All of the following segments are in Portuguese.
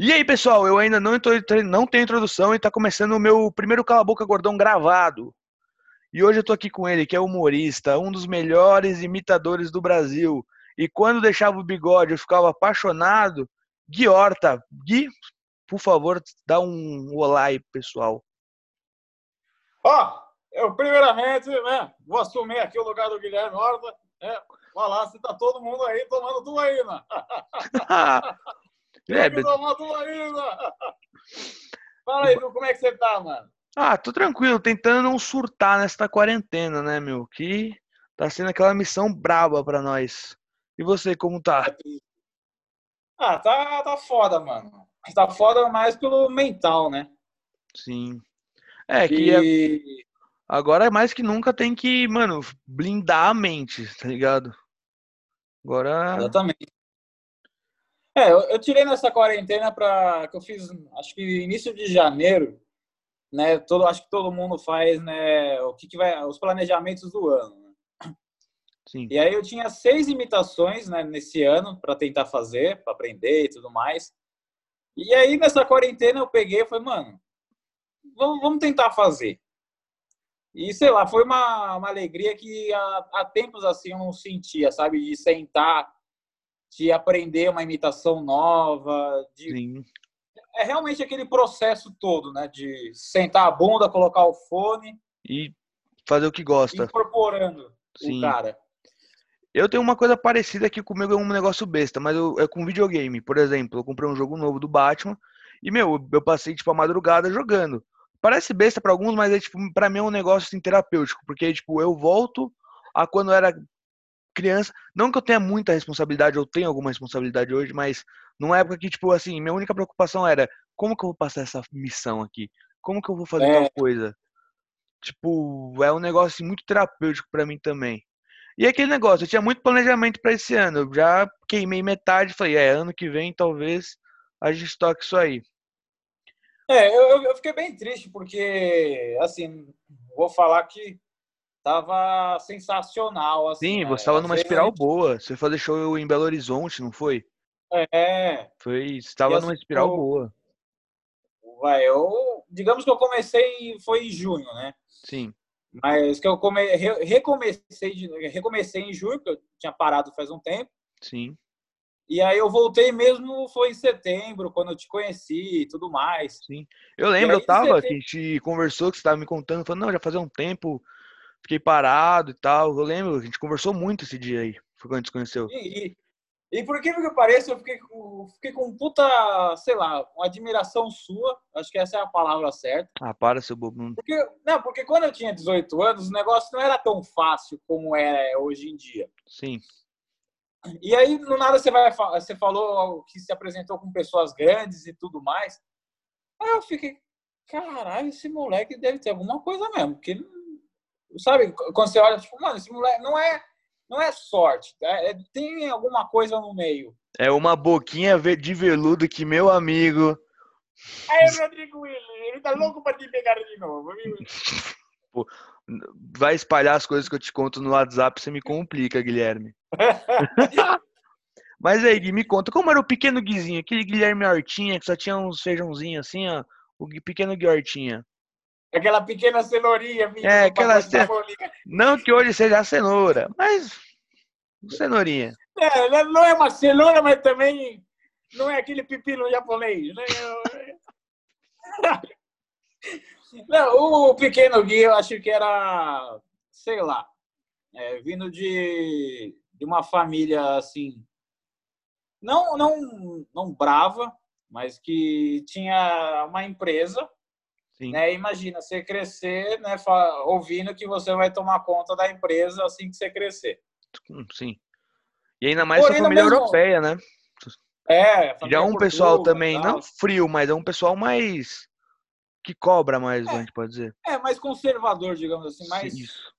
E aí, pessoal, eu ainda não, tô, não tenho introdução e tá começando o meu primeiro Cala a Boca Gordão gravado. E hoje eu tô aqui com ele, que é humorista, um dos melhores imitadores do Brasil. E quando deixava o bigode eu ficava apaixonado. Gui Horta. Gui, por favor, dá um olá aí, pessoal. Ó, eu primeiramente, né, vou assumir aqui o lugar do Guilherme Horta. Né, falar se tá todo mundo aí tomando tuaína. É. Fala aí, como é que você tá, mano? Ah, tô tranquilo, tentando não surtar nesta quarentena, né, meu? Que tá sendo aquela missão braba pra nós. E você, como tá? Ah, tá, tá foda, mano. Tá foda mais pelo mental, né? Sim. É, que e... agora mais que nunca tem que, mano, blindar a mente, tá ligado? Agora. Exatamente. É, eu, eu tirei nessa quarentena para que eu fiz, acho que início de janeiro, né? Todo, acho que todo mundo faz, né? O que, que vai, os planejamentos do ano. Né? Sim. E aí eu tinha seis imitações, né? Nesse ano para tentar fazer, para aprender e tudo mais. E aí nessa quarentena eu peguei e falei, mano, vamos, vamos tentar fazer. E sei lá, foi uma, uma alegria que há, há tempos assim eu não sentia, sabe? De sentar de aprender uma imitação nova, de Sim. é realmente aquele processo todo, né? De sentar a bunda, colocar o fone e fazer o que gosta, incorporando Sim. o cara. Eu tenho uma coisa parecida aqui comigo, é um negócio besta, mas eu, é com videogame. Por exemplo, eu comprei um jogo novo do Batman e, meu, eu passei, tipo, a madrugada jogando. Parece besta para alguns, mas é, tipo, pra mim é um negócio assim, terapêutico, porque, tipo, eu volto a quando eu era criança. Não que eu tenha muita responsabilidade, eu tenho alguma responsabilidade hoje, mas numa época que, tipo, assim, minha única preocupação era como que eu vou passar essa missão aqui? Como que eu vou fazer é. tal coisa? Tipo, é um negócio assim, muito terapêutico para mim também. E aquele negócio, eu tinha muito planejamento para esse ano. Eu já queimei metade, falei, é, ano que vem talvez a gente toque isso aí. É, eu, eu fiquei bem triste, porque, assim, vou falar que tava sensacional. Assim, Sim, você estava numa espiral boa. Você foi fazer show em Belo Horizonte, não foi? É. Foi, estava assim, numa espiral eu, boa. Vai, eu, digamos que eu comecei foi em junho, né? Sim. Mas que eu come, recomecei, recomecei em julho, porque eu tinha parado faz um tempo. Sim. E aí eu voltei mesmo, foi em setembro, quando eu te conheci e tudo mais. Sim. Eu lembro, aí, eu tava, setembro... a gente conversou, que você tava me contando, falando, não, já fazia um tempo fiquei parado e tal. Eu lembro, a gente conversou muito esse dia aí. Foi quando a gente se conheceu. E, e, e por que que pareça, eu fiquei com, fiquei com puta, sei lá, uma admiração sua. Acho que essa é a palavra certa. Ah, para, seu bobo. Porque, não, porque quando eu tinha 18 anos, o negócio não era tão fácil como é hoje em dia. Sim. E aí, no nada, você, vai, você falou que se apresentou com pessoas grandes e tudo mais. Aí eu fiquei, caralho, esse moleque deve ter alguma coisa mesmo, porque sabe, quando você olha, tipo, mano, esse moleque não é, não é sorte, é, é, tem alguma coisa no meio. É uma boquinha de veludo que meu amigo. Aí, Rodrigo Willi, ele tá louco pra te pegar de novo, viu? Pô, vai espalhar as coisas que eu te conto no WhatsApp, você me complica, Guilherme. Mas aí, Gui, me conta, como era o pequeno Guizinho, aquele Guilherme Hortinha que só tinha uns feijãozinhos assim, ó, o pequeno Gui Hortinha. Aquela pequena cenourinha. É, aquela. Não que hoje seja a cenoura, mas cenourinha. É, não é uma cenoura, mas também não é aquele pepino japonês. Né? Não, o pequeno Gui, eu acho que era, sei lá, é, vindo de, de uma família assim, não, não, não brava, mas que tinha uma empresa Sim. Né? Imagina você crescer, né, ouvindo que você vai tomar conta da empresa assim que você crescer. Hum, sim. E ainda mais Porém, família mesmo... europeia, né? É, já é um pessoal também, não frio, mas é um pessoal mais que cobra mais, é, a gente pode dizer. É, mais conservador, digamos assim, mais Isso.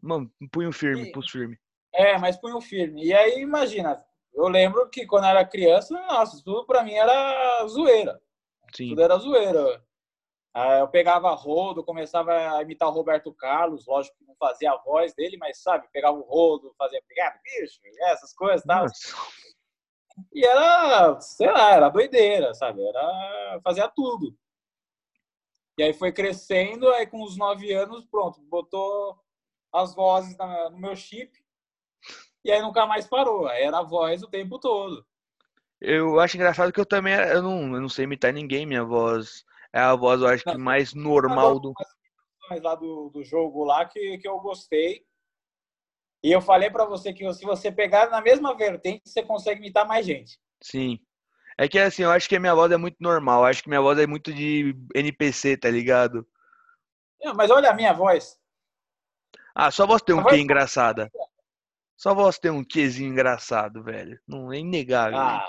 Mano, punho firme, e... pulso firme. É, mais punho firme. E aí, imagina, eu lembro que quando eu era criança, nossa, tudo pra mim era zoeira. Sim. Tudo era zoeira. Ah, eu pegava rodo, começava a imitar o Roberto Carlos, lógico que não fazia a voz dele, mas sabe, pegava o rodo, fazia obrigado, bicho, essas coisas, tal. E era, sei lá, era doideira, sabe? Era fazia tudo. E aí foi crescendo, aí com os nove anos, pronto, botou as vozes no meu chip e aí nunca mais parou. Aí era a voz o tempo todo. Eu acho engraçado que eu também eu não, eu não sei imitar ninguém, minha voz é a voz, eu acho que mais normal do. Lá do, do jogo lá que, que eu gostei. E eu falei para você que se você pegar na mesma vertente, você consegue imitar mais gente. Sim. É que assim, eu acho que a minha voz é muito normal. Eu acho que minha voz é muito de NPC, tá ligado? Mas olha a minha voz. Ah, só você tem um que engraçada. Só você tem um quezinho engraçado, velho. Não é inegável. Ah.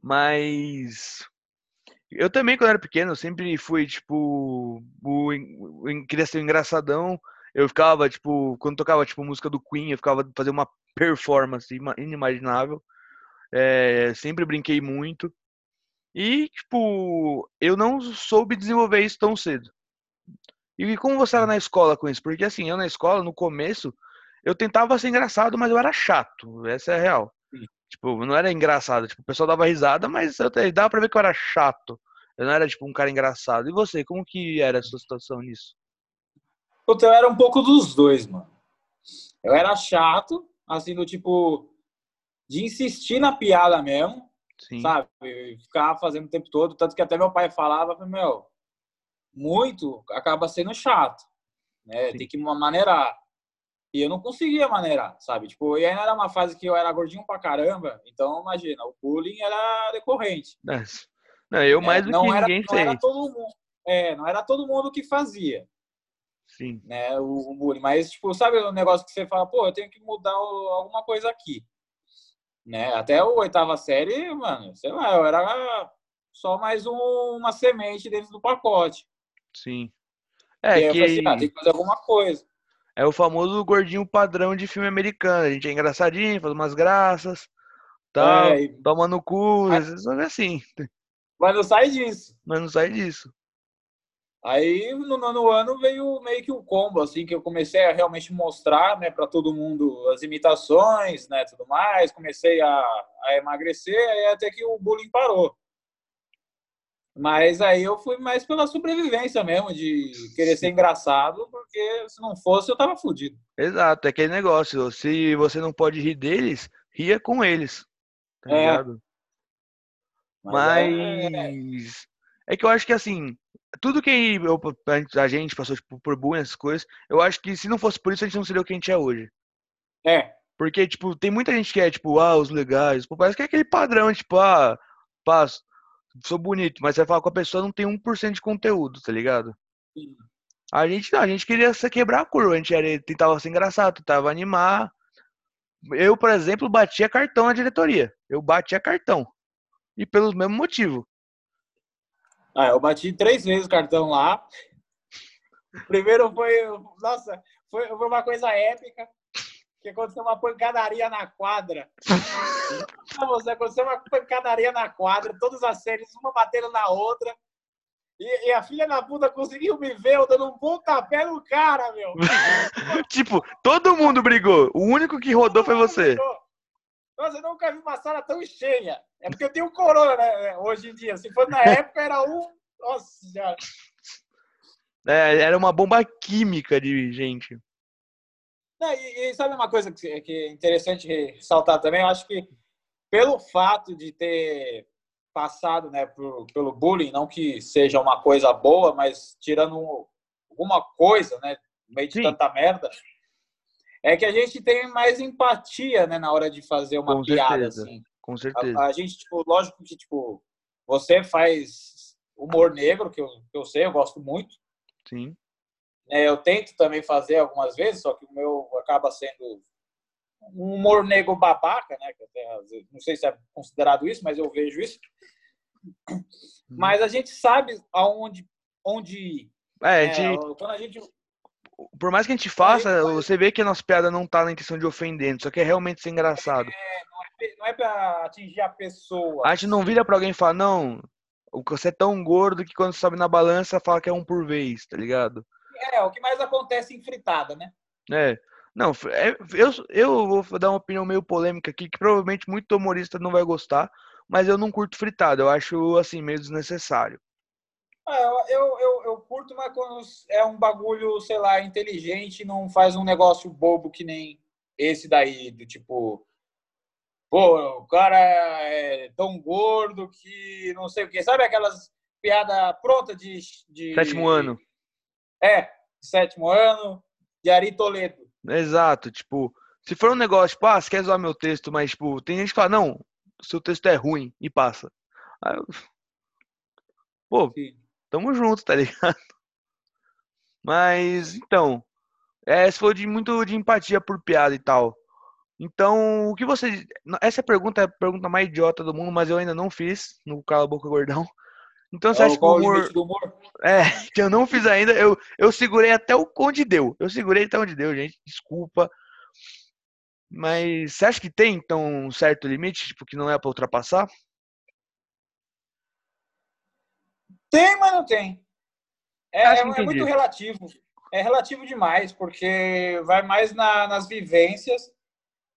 Mas eu também, quando era pequeno, eu sempre fui, tipo, o, o, queria ser um engraçadão. Eu ficava, tipo, quando tocava, tipo, música do Queen, eu ficava fazer uma performance inimaginável. É, sempre brinquei muito. E, tipo, eu não soube desenvolver isso tão cedo. E como você era na escola com isso? Porque, assim, eu na escola, no começo, eu tentava ser engraçado, mas eu era chato. Essa é a real. Tipo, não era engraçado. Tipo, o pessoal dava risada, mas eu, dava pra ver que eu era chato. Eu não era, tipo, um cara engraçado. E você, como que era a sua situação nisso? Puta, eu era um pouco dos dois, mano. Eu era chato, assim, do tipo, de insistir na piada mesmo, Sim. sabe? Ficar fazendo o tempo todo. Tanto que até meu pai falava, meu, muito acaba sendo chato, né? Sim. Tem que maneirar. E eu não conseguia maneirar, sabe? Tipo, e ainda era uma fase que eu era gordinho pra caramba, então imagina, o bullying era decorrente. Não, eu mais é, do que era, ninguém não era todo mundo, É, não era todo mundo que fazia. Sim. Né, o, o, bullying. Mas, tipo, sabe o negócio que você fala, pô, eu tenho que mudar o, alguma coisa aqui. Né? Até a oitava série, mano, sei lá, eu era só mais um, uma semente dentro do pacote. Sim. É, e que... eu falei assim, ah, tem que fazer alguma coisa. É o famoso gordinho padrão de filme americano. A gente é engraçadinho, faz umas graças, tal, é, e... toma no cu, às vezes é assim. Mas não sai disso. Mas não sai disso. Aí no nono ano veio meio que um combo, assim, que eu comecei a realmente mostrar, né, para todo mundo as imitações, né, tudo mais. Comecei a, a emagrecer, aí até que o bullying parou. Mas aí eu fui mais pela sobrevivência mesmo, de querer ser engraçado, porque se não fosse eu tava fudido. Exato, é aquele negócio. Se você não pode rir deles, ria com eles. Tá é. ligado? Mas, Mas é... é... que eu acho que assim, tudo que eu, a gente passou tipo, por bullying, essas coisas, eu acho que se não fosse por isso, a gente não seria o que a gente é hoje. É. Porque, tipo, tem muita gente que é, tipo, ah, os legais. Pô, parece que é aquele padrão, tipo, ah, passo sou bonito, mas você fala com a pessoa não tem 1% de conteúdo, tá ligado? Sim. A gente não, a gente queria quebrar a curva, a gente era, tentava ser engraçado, tentava animar. Eu, por exemplo, batia cartão na diretoria. Eu batia cartão. E pelo mesmo motivo. Ah, eu bati três vezes o cartão lá. Primeiro foi, nossa, foi, foi uma coisa épica que aconteceu uma pancadaria na quadra. você aconteceu uma pancadaria na quadra, todas as séries, uma batendo na outra. E, e, a filha da puta conseguiu me ver eu dando um pontapé no cara, meu. tipo, todo mundo brigou. O único que rodou foi você. Brigou. Nossa, eu nunca vi uma sala tão cheia. É porque eu tenho corona, né? Hoje em dia. Se for na época, era um. Nossa, já. É, era uma bomba química de gente. E, e, sabe uma coisa que, que é interessante ressaltar também? Eu acho que pelo fato de ter passado né, por, pelo bullying, não que seja uma coisa boa, mas tirando alguma coisa, né, no meio de Sim. tanta merda, é que a gente tem mais empatia, né, na hora de fazer uma Com piada, certeza. assim. Com certeza. A, a, gente, tipo, lógico que, tipo, você faz humor negro, que eu, que eu sei, eu gosto muito. Sim. É, eu tento também fazer algumas vezes, só que o meu acaba sendo um humor negro babaca, né? não sei se é considerado isso, mas eu vejo isso. Uhum. Mas a gente sabe aonde onde. É, a gente... É, quando a gente por mais que a gente faça, você vê que a nossa piada não tá na intenção de ofender, só que é realmente ser engraçado. É, não é, é pra atingir a pessoa. A gente não vira pra alguém e fala, não, você é tão gordo que quando sobe na balança fala que é um por vez, tá ligado? É, o que mais acontece em fritada, né? É. Não, é, eu, eu vou dar uma opinião meio polêmica aqui, que provavelmente muito humorista não vai gostar, mas eu não curto fritado, eu acho assim, meio desnecessário. Ah, eu, eu, eu curto, mas quando é um bagulho, sei lá, inteligente, não faz um negócio bobo que nem esse daí, do tipo. Pô, o cara é tão gordo que não sei o quê. Sabe aquelas piada pronta de, de. Sétimo ano. É, sétimo ano, de Ari Toledo. Exato, tipo, se for um negócio, tipo, ah, você quer zoar meu texto, mas, tipo, tem gente que fala, não, seu texto é ruim e passa. Aí eu... Pô, Sim. tamo junto, tá ligado? Mas, então, é, se for de muito de empatia por piada e tal. Então, o que você. Essa pergunta é a pergunta mais idiota do mundo, mas eu ainda não fiz no Cala Boca Gordão. Então você é, acha que o humor... humor... É, que eu não fiz ainda. Eu, eu segurei até o onde deu. Eu segurei até onde deu, gente. Desculpa. Mas você acha que tem, então, um certo limite, tipo, que não é para ultrapassar? Tem, mas não tem. É, é, é, muito relativo. É relativo demais, porque vai mais na, nas vivências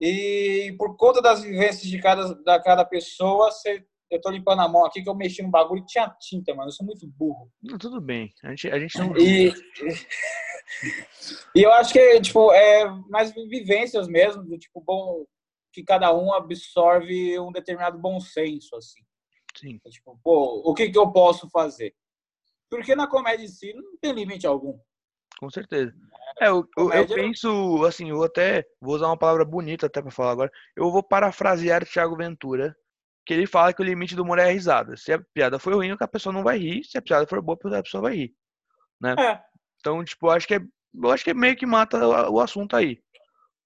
e por conta das vivências de cada, da cada pessoa, você, eu tô limpando a mão aqui que eu mexi no bagulho e tinha tinta, mano. Eu sou muito burro. Não, tudo bem. A gente, a gente não. E, e eu acho que, tipo, é mais vivências mesmo, do tipo, bom, que cada um absorve um determinado bom senso, assim. Sim. É, tipo, pô, o que, que eu posso fazer? Porque na comédia em si não tem limite algum. Com certeza. É, eu, eu, eu, penso, assim, eu até vou usar uma palavra bonita até para falar agora. Eu vou parafrasear o Thiago Ventura, que ele fala que o limite do humor é a risada. Se a piada for ruim, a pessoa não vai rir. Se a piada for boa, a pessoa vai rir. Né? É. Então, tipo, acho que é, eu acho que é meio que mata o assunto aí.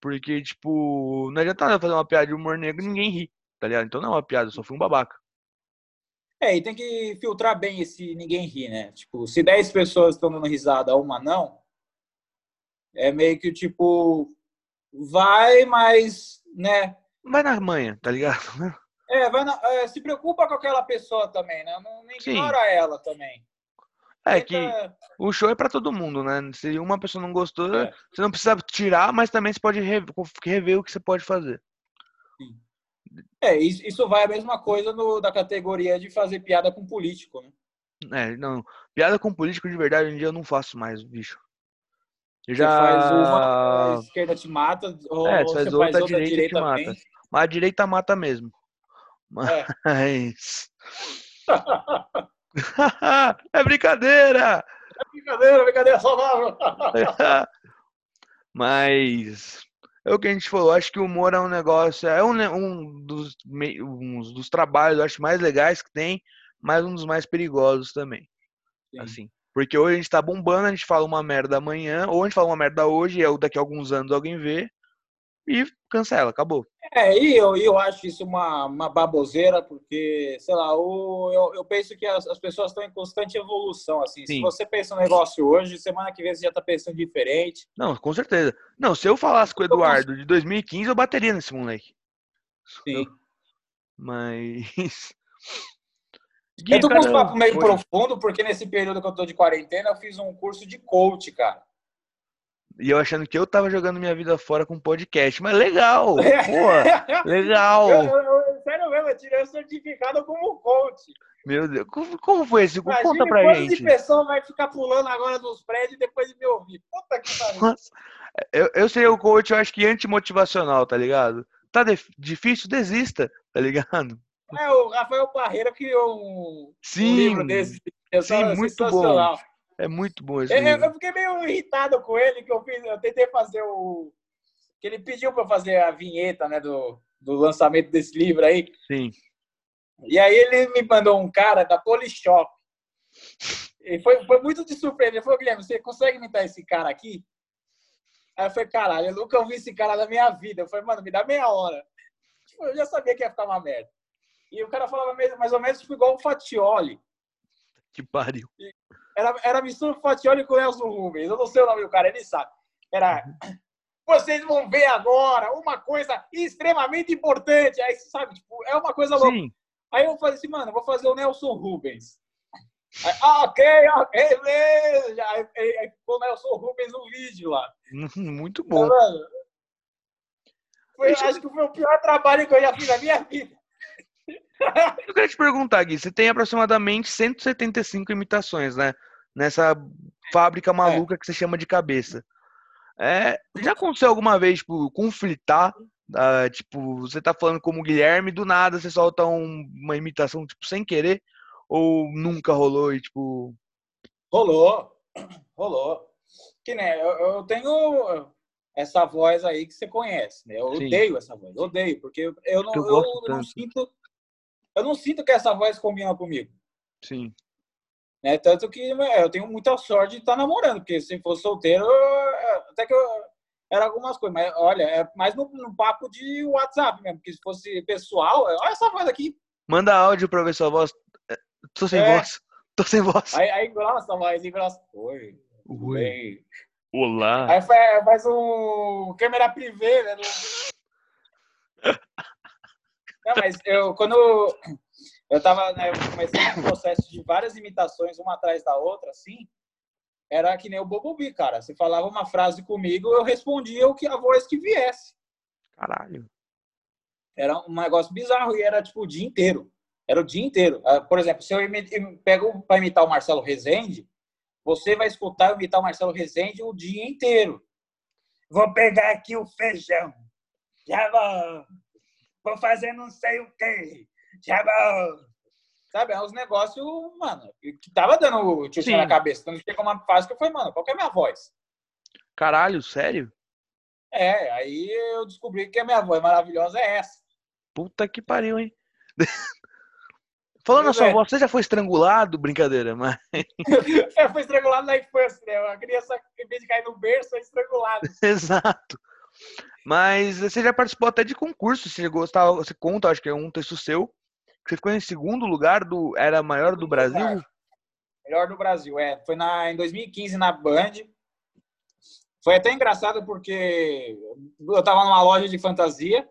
Porque, tipo, não adianta nada fazer uma piada de humor negro e ninguém ri, tá ligado? Então não é uma piada, só fui um babaca. É, e tem que filtrar bem esse ninguém ri, né? Tipo, se 10 pessoas estão dando risada, uma não, é meio que tipo, vai, mas, né? Vai na manha, tá ligado? É, vai na, é, se preocupa com aquela pessoa também, né? Não, não ignora Sim. ela também. É que o show é para todo mundo, né? Se uma pessoa não gostou, é. você não precisa tirar, mas também você pode rever, rever o que você pode fazer. Sim. É, isso vai a mesma coisa no, da categoria de fazer piada com político, né? É, não. Piada com político de verdade hoje em dia eu não faço mais, bicho. Eu já... Você faz uma, a esquerda te mata, ou é, você faz outra, a direita, direita te mata. Mas a direita mata mesmo. É. Mas. é brincadeira! É brincadeira, brincadeira saudável! Mas é o que a gente falou, acho que o humor é um negócio, é um, um, dos, um dos trabalhos, acho, mais legais que tem, mas um dos mais perigosos também. Sim. Assim. Porque hoje a gente tá bombando, a gente fala uma merda amanhã, ou a gente fala uma merda hoje, e daqui a alguns anos alguém vê, e cancela, acabou. É, e eu, eu acho isso uma, uma baboseira, porque, sei lá, o, eu, eu penso que as, as pessoas estão em constante evolução, assim. Sim. Se você pensa um negócio hoje, semana que vem você já tá pensando diferente. Não, com certeza. Não, se eu falasse com o Eduardo de 2015, eu bateria nesse moleque. Sim. Mas... eu tô com uns papos meio profundo, porque nesse período que eu tô de quarentena, eu fiz um curso de coach, cara. E eu achando que eu tava jogando minha vida fora com podcast. Mas legal! Pô, legal! Eu, eu, sério mesmo, eu tirei o certificado como coach. Meu Deus, como, como foi esse? Imagine Conta pra gente. de pessoa vai ficar pulando agora nos prédios depois de me ouvir. Puta que pariu. Eu, eu seria o coach, eu acho que antimotivacional, tá ligado? Tá difícil, desista, tá ligado? É, o Rafael Parreira criou um, sim, um livro desse. Sim, muito bom. É muito bom esse eu, eu, fiquei meio irritado com ele, que eu fiz, eu tentei fazer o. que ele pediu para fazer a vinheta, né, do, do lançamento desse livro aí. Sim. E aí ele me mandou um cara da Polishop. E foi, foi muito de surpresa. Ele falou, Guilherme, você consegue imitar esse cara aqui? Aí eu falei, caralho, eu nunca ouvi esse cara na minha vida. Eu falei, mano, me dá meia hora. Tipo, eu já sabia que ia ficar uma merda. E o cara falava mais ou menos tipo, igual o Fatioli. Que pariu. Era, era mistura Fatioli com o Nelson Rubens. Eu não sei o nome do cara, ele sabe. Era. Vocês vão ver agora uma coisa extremamente importante. Aí, sabe, tipo, é uma coisa louca. Sim. Aí eu falei assim, mano, vou fazer o Nelson Rubens. Aí, ah, ok, ok, beleza. Aí, aí, aí ficou o Nelson Rubens no vídeo lá. Muito bom. Tá Foi, acho que foi o pior trabalho que eu já fiz na minha vida. Eu queria te perguntar, Gui, você tem aproximadamente 175 imitações, né? Nessa fábrica maluca é. que você chama de cabeça. É, já aconteceu alguma vez, tipo, conflitar? Uh, tipo, você tá falando como Guilherme, do nada você solta um, uma imitação, tipo, sem querer? Ou nunca rolou e, tipo... Rolou, rolou. Que, né, eu, eu tenho essa voz aí que você conhece, né? Eu Sim. odeio essa voz, odeio, porque eu não, eu, eu não sinto eu não sinto que essa voz combina comigo. Sim. Né? Tanto que eu tenho muita sorte de estar namorando, porque se fosse solteiro, até que eu, era algumas coisas, mas olha, é mais no, no, papo de WhatsApp mesmo, porque se fosse pessoal, olha essa voz aqui. Manda áudio pra ver sua voz. É, tô sem é. voz. Tô sem voz. Aí, aí engrossa a voz, engrossa. Oi. Oi. Bem. Olá. Aí faz um câmera privê, né? Não, mas eu, quando eu tava, né, eu comecei um processo de várias imitações, uma atrás da outra, assim, era que nem o Bobobi, cara. Você falava uma frase comigo, eu respondia o que a voz que viesse. Caralho. Era um negócio bizarro e era tipo o dia inteiro. Era o dia inteiro. Ah, por exemplo, se eu pego para imitar o Marcelo Rezende, você vai escutar eu imitar o Marcelo Rezende o dia inteiro. Vou pegar aqui o feijão. Já vou vou fazer não sei o quê. Já Sabe, é uns negócios, mano, que tava dando tio na cabeça. Então tinha como fase que eu falei, mano, qual que é a minha voz? Caralho, sério? É, aí eu descobri que a minha voz maravilhosa é essa. Puta que pariu, hein? Falando na sua voz, você já foi estrangulado? Brincadeira, mas. eu fui estrangulado na infância, né? A criança, em vez de cair no berço, é estrangulado. Exato. Mas você já participou até de concurso, você gostava, você conta, acho que é um texto seu, você ficou em segundo lugar do era maior do Brasil? Melhor do Brasil, é. Foi na, em 2015 na Band. Foi até engraçado porque eu tava numa loja de fantasia,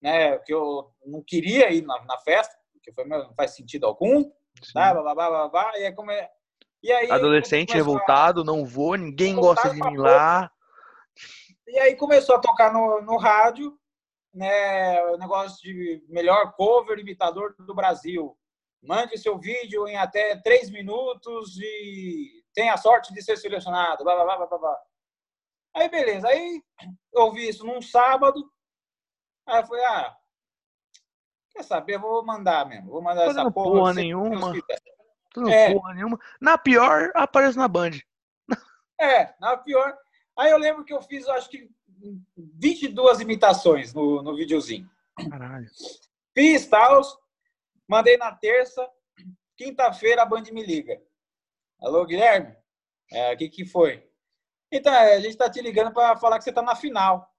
né, que eu não queria ir na, na festa, porque foi, não faz sentido algum, tá, blá, blá, blá, blá, e aí, como é, e aí Adolescente revoltado, a... não vou, ninguém gosta de mim lá. E aí começou a tocar no, no rádio, né, o negócio de melhor cover imitador do Brasil. Mande seu vídeo em até três minutos e tenha a sorte de ser selecionado. Blá, blá, blá, blá, blá. Aí, beleza. Aí, eu ouvi isso num sábado. Aí eu falei, ah, quer saber? Vou mandar mesmo. Vou mandar Fazendo essa porra. porra nenhuma. É. porra nenhuma. Na pior, aparece na Band. É, na pior. Aí eu lembro que eu fiz, acho que 22 imitações no, no videozinho. Caralho. Fiz mandei na terça, quinta-feira a Band me liga. Alô, Guilherme? É, o que, que foi? Então, é, a gente tá te ligando para falar que você tá na final.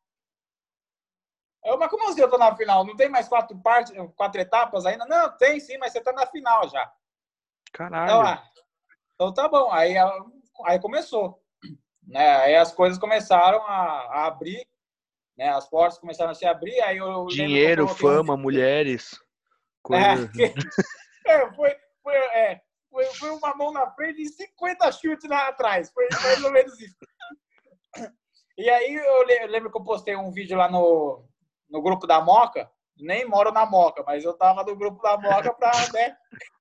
Eu, mas como assim eu tô na final? Não tem mais quatro partes, quatro etapas ainda? Não, tem sim, mas você tá na final já. Caralho. Então, ah, então tá bom. Aí, aí começou. Né? Aí as coisas começaram a, a abrir, né? as portas começaram a se abrir. Aí eu Dinheiro, fama, um... mulheres. Coisa... É, é, foi, foi, é, foi, foi, uma mão na frente e 50 chutes lá atrás. Foi mais ou menos isso. E aí eu lembro que eu postei um vídeo lá no, no grupo da Moca. Nem moro na Moca, mas eu tava no grupo da Moca pra né,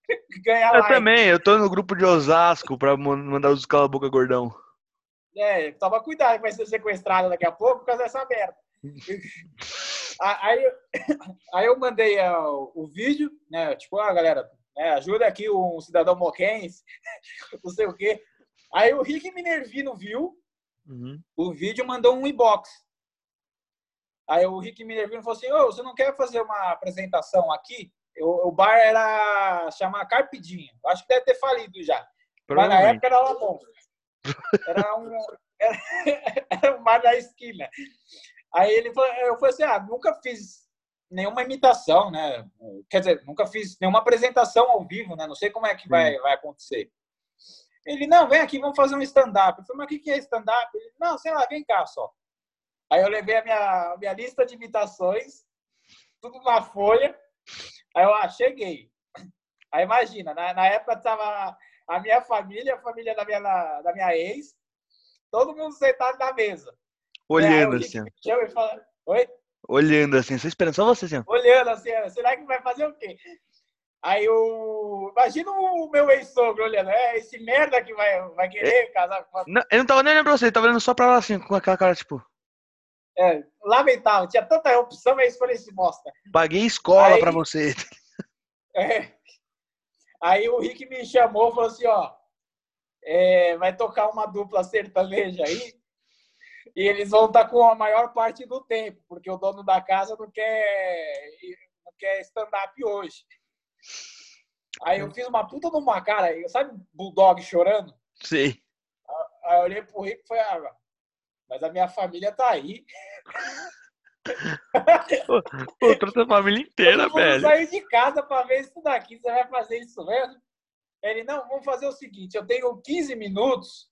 ganhar Eu like. também, eu tô no grupo de Osasco pra mandar os cala boca gordão. É, toma cuidado que vai ser sequestrado daqui a pouco por causa dessa merda. aí, aí eu mandei uh, o vídeo, né? Tipo, ah, galera, né, ajuda aqui um cidadão moquense, não sei o quê. Aí o Rick Minervino viu uhum. o vídeo mandou um inbox. Aí o Rick Minervino falou assim: Ô, você não quer fazer uma apresentação aqui? O, o bar era chamar Carpidinho. Acho que deve ter falido já. Mas na época era bom. Era um, era, era um bar da esquina. Aí ele falou, eu falei assim, ah, nunca fiz nenhuma imitação, né? Quer dizer, nunca fiz nenhuma apresentação ao vivo, né? Não sei como é que vai, vai acontecer. Ele, não, vem aqui, vamos fazer um stand-up. Eu falei, mas o que é stand-up? Ele, não, sei lá, vem cá só. Aí eu levei a minha, minha lista de imitações, tudo na folha. Aí eu, ah, cheguei. Aí imagina, na, na época tava a minha família, a família da minha, da minha ex, todo mundo sentado na mesa. Olhando assim. Eu, fala, Oi? Olhando assim, só esperando, só você assim. Olhando assim, será que vai fazer o quê? Aí o. Imagina o meu ex-sogro olhando, é esse merda que vai, vai querer casar com. Não, eu não tava nem olhando pra você, tava olhando só pra lá assim, com aquela cara, tipo. É, lamentável, tinha tanta opção, mas escolhi esse bosta. Paguei escola Aí- pra você. É. Aí o Rick me chamou e falou assim, ó, é, vai tocar uma dupla sertaneja aí e eles vão estar com a maior parte do tempo, porque o dono da casa não quer, não quer stand-up hoje. Aí eu fiz uma puta numa cara, sabe bulldog chorando? Sei. Aí eu olhei pro Rick e falei, ah, mas a minha família tá aí. Pô, trouxe a família inteira, Todo velho. saiu de casa pra ver isso daqui. Você vai fazer isso mesmo? Ele, não, vamos fazer o seguinte: eu tenho 15 minutos,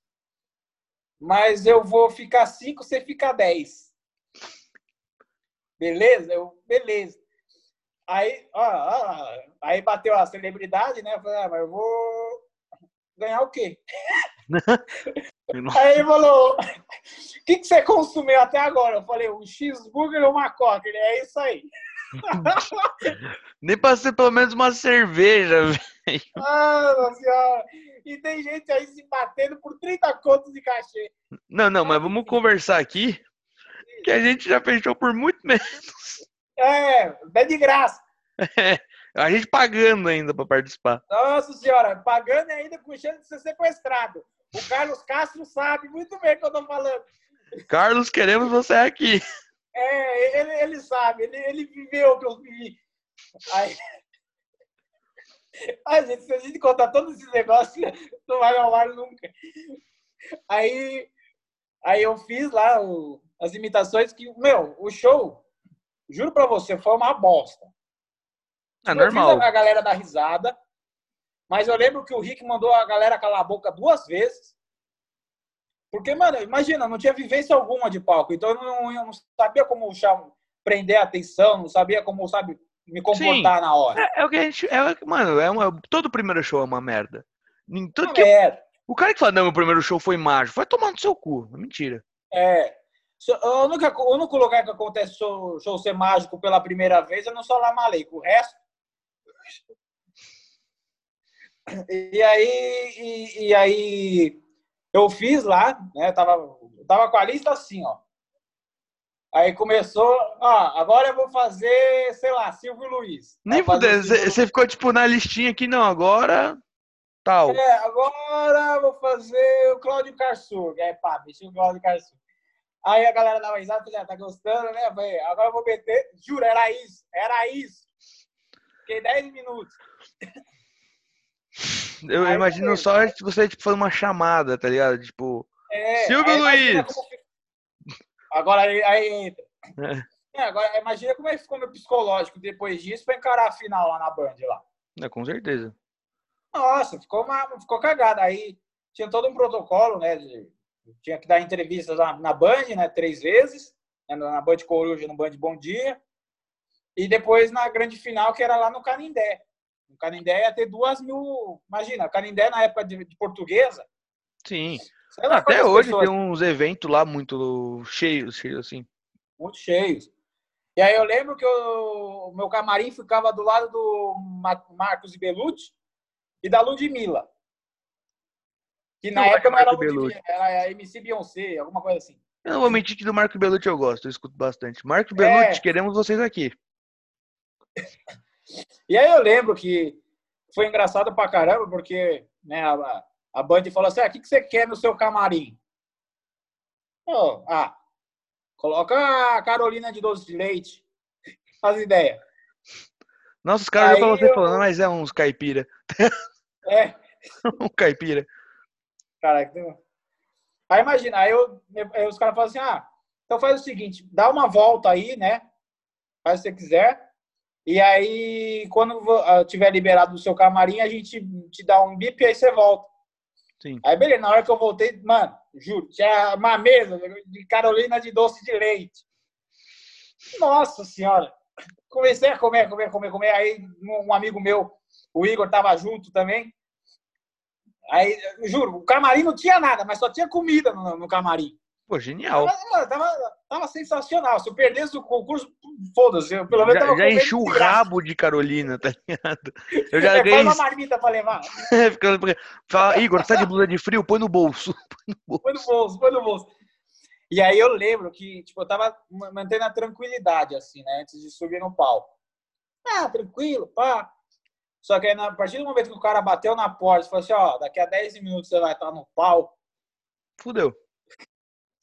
mas eu vou ficar 5, você fica 10. Beleza? Eu, beleza. Aí, ó, ó, aí bateu a celebridade, né? Eu falei, ah, mas eu vou ganhar o quê? Aí ele falou: o que, que você consumiu até agora? Eu falei: um cheeseburger e uma coca. Ele, é isso aí. Nem pra ser pelo menos uma cerveja, velho. Nossa senhora! E tem gente aí se batendo por 30 contos de cachê. Não, não, mas vamos conversar aqui. Que a gente já fechou por muito menos. É, é de graça. A gente pagando ainda pra participar. Nossa senhora, pagando ainda com chance de ser sequestrado. O Carlos Castro sabe muito bem o que eu tô falando. Carlos, queremos você aqui. É, ele, ele sabe, ele, ele viveu o que eu vivi. Aí, Ai, gente, se a gente contar todos esses negócios, não vai ao ar nunca. Aí, aí eu fiz lá o- as imitações que, meu, o show, juro pra você, foi uma bosta. É Eu normal. fiz a galera dar risada, mas eu lembro que o Rick mandou a galera calar a boca duas vezes. Porque, mano, imagina, eu não tinha vivência alguma de palco, então eu não, eu não sabia como prender a atenção, não sabia como, sabe, me comportar na hora. É, é o que a gente. É, mano, é uma, todo primeiro show é uma merda. Tudo Uma que, merda. o cara que fala, não, meu primeiro show foi mágico, vai tomar no seu cu. É mentira. É. O único, o único lugar que acontece show, show ser mágico pela primeira vez é no Solar Maleico. O resto. E aí, e, e aí eu fiz lá, né? Tava, tava com a lista assim, ó. Aí começou, ó, agora eu vou fazer, sei lá, Silvio Luiz. Nem fuder, Silvio você ficou tipo na listinha aqui, não, agora. Tal. É, agora eu vou fazer o Cláudio Karsug. Aí, pá, deixa o Cláudio Karsug. Aí a galera dava risada, falei, ah, tá gostando, né? Eu Falei, agora eu vou meter. Juro, era isso, era isso. Fiquei 10 minutos. Eu Aí, imagino beleza. só você tipo, fazer uma chamada, tá ligado? Tipo. É, Silvio aí Luiz. Agora aí, aí entra. É. É, agora imagina como é que ficou meu psicológico depois disso pra encarar a final lá na Band lá. É, com certeza. Nossa, ficou, uma, ficou cagada. Aí tinha todo um protocolo, né? de- tinha que dar entrevistas na, na Band, né? Três vezes. né, Na Band Coruja, no Band Bom Dia. E depois na grande final, que era lá no Canindé. No Canindé ia ter duas mil. Imagina, Canindé na época de, de portuguesa. Sim. lá Até hoje pessoas- tem uns eventos lá muito cheios, cheios assim. muito cheios. E aí eu lembro que o meu camarim ficava do lado do Ma- Marcos Belucci e da Ludmilla. Que na Não é época não era Ludmilla, era MC Beyoncé, alguma coisa assim. Eu não vou mentir que do Marco Belucci eu gosto, eu escuto bastante. Marco É. Belucci, queremos vocês aqui. E aí eu lembro que foi engraçado pra caramba, porque né, a, a Band falou assim: ah, o que, que você quer no seu camarim? Ah, coloca a Carolina de doce de leite. Faz ideia. Nossa, os caras Aí você eu- falando, mas é uns caipira. É, um caipira. Cara, aí imagina, aí, eu, aí os caras falam assim: ah, então faz o seguinte, dá uma volta aí, né? Faz o que você quiser. E aí, quando ah, tiver liberado o seu camarim, a gente te dá um bip e aí você volta. Sim. Aí, beleza, na hora que eu voltei, mano, juro, tinha uma mesa de Carolina de doce de leite. Nossa senhora! Comecei a comer, comer, comer, comer. Aí, um amigo meu, o Igor, tava junto também. Aí, juro, o camarim não tinha nada, mas só tinha comida no, no camarim. Pô, genial. Tava, tava, tava sensacional. Se eu perdesse o concurso, foda-se. eu Pelo menos Já, tava já enchi o rabo de Carolina, tá ligado? Eu já É, ganhei. Põe uma marmita pra levar. Ficando- Fala, Igor, tá de blusa de frio? Põe no bolso. Põe no bolso, põe no bolso. E aí eu lembro que, tipo, eu tava ma- mantendo a tranquilidade, assim, né? Antes de subir no palco. Ah, tranquilo, pá. Só que aí, a partir do momento que o cara bateu na porta e falou assim, ó, daqui a 10 minutos você vai estar no palco, Fudeu.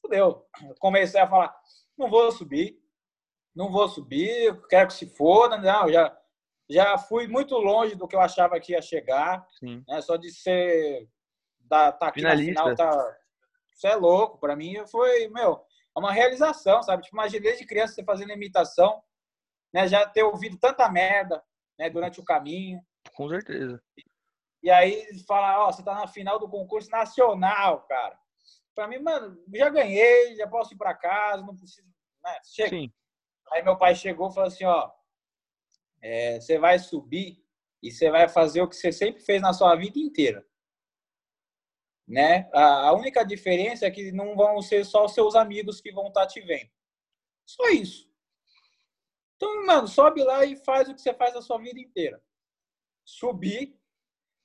Fudeu. Eu comecei a falar, não vou subir, não vou subir, quero que se foda, não, já, já fui muito longe do que eu achava que ia chegar, né? Só de ser, da, tá aqui Finalista. na final, tá, isso é louco, pra mim foi, meu, é uma realização, sabe? Tipo, imagina desde criança você fazendo imitação, né? Já ter ouvido tanta merda, né? Durante o caminho, Com certeza. e aí fala, ó, você tá na final do concurso nacional, cara. Pra mim, mano, já ganhei, já posso ir pra casa, não preciso. Né? Chega. Sim. Aí meu pai chegou e falou assim, ó, é, você vai subir e você vai fazer o que você sempre fez na sua vida inteira. Né? A, a única diferença é que não vão ser só os seus amigos que vão estar te vendo. Só isso. Então, mano, sobe lá e faz o que você faz a sua vida inteira. Subir?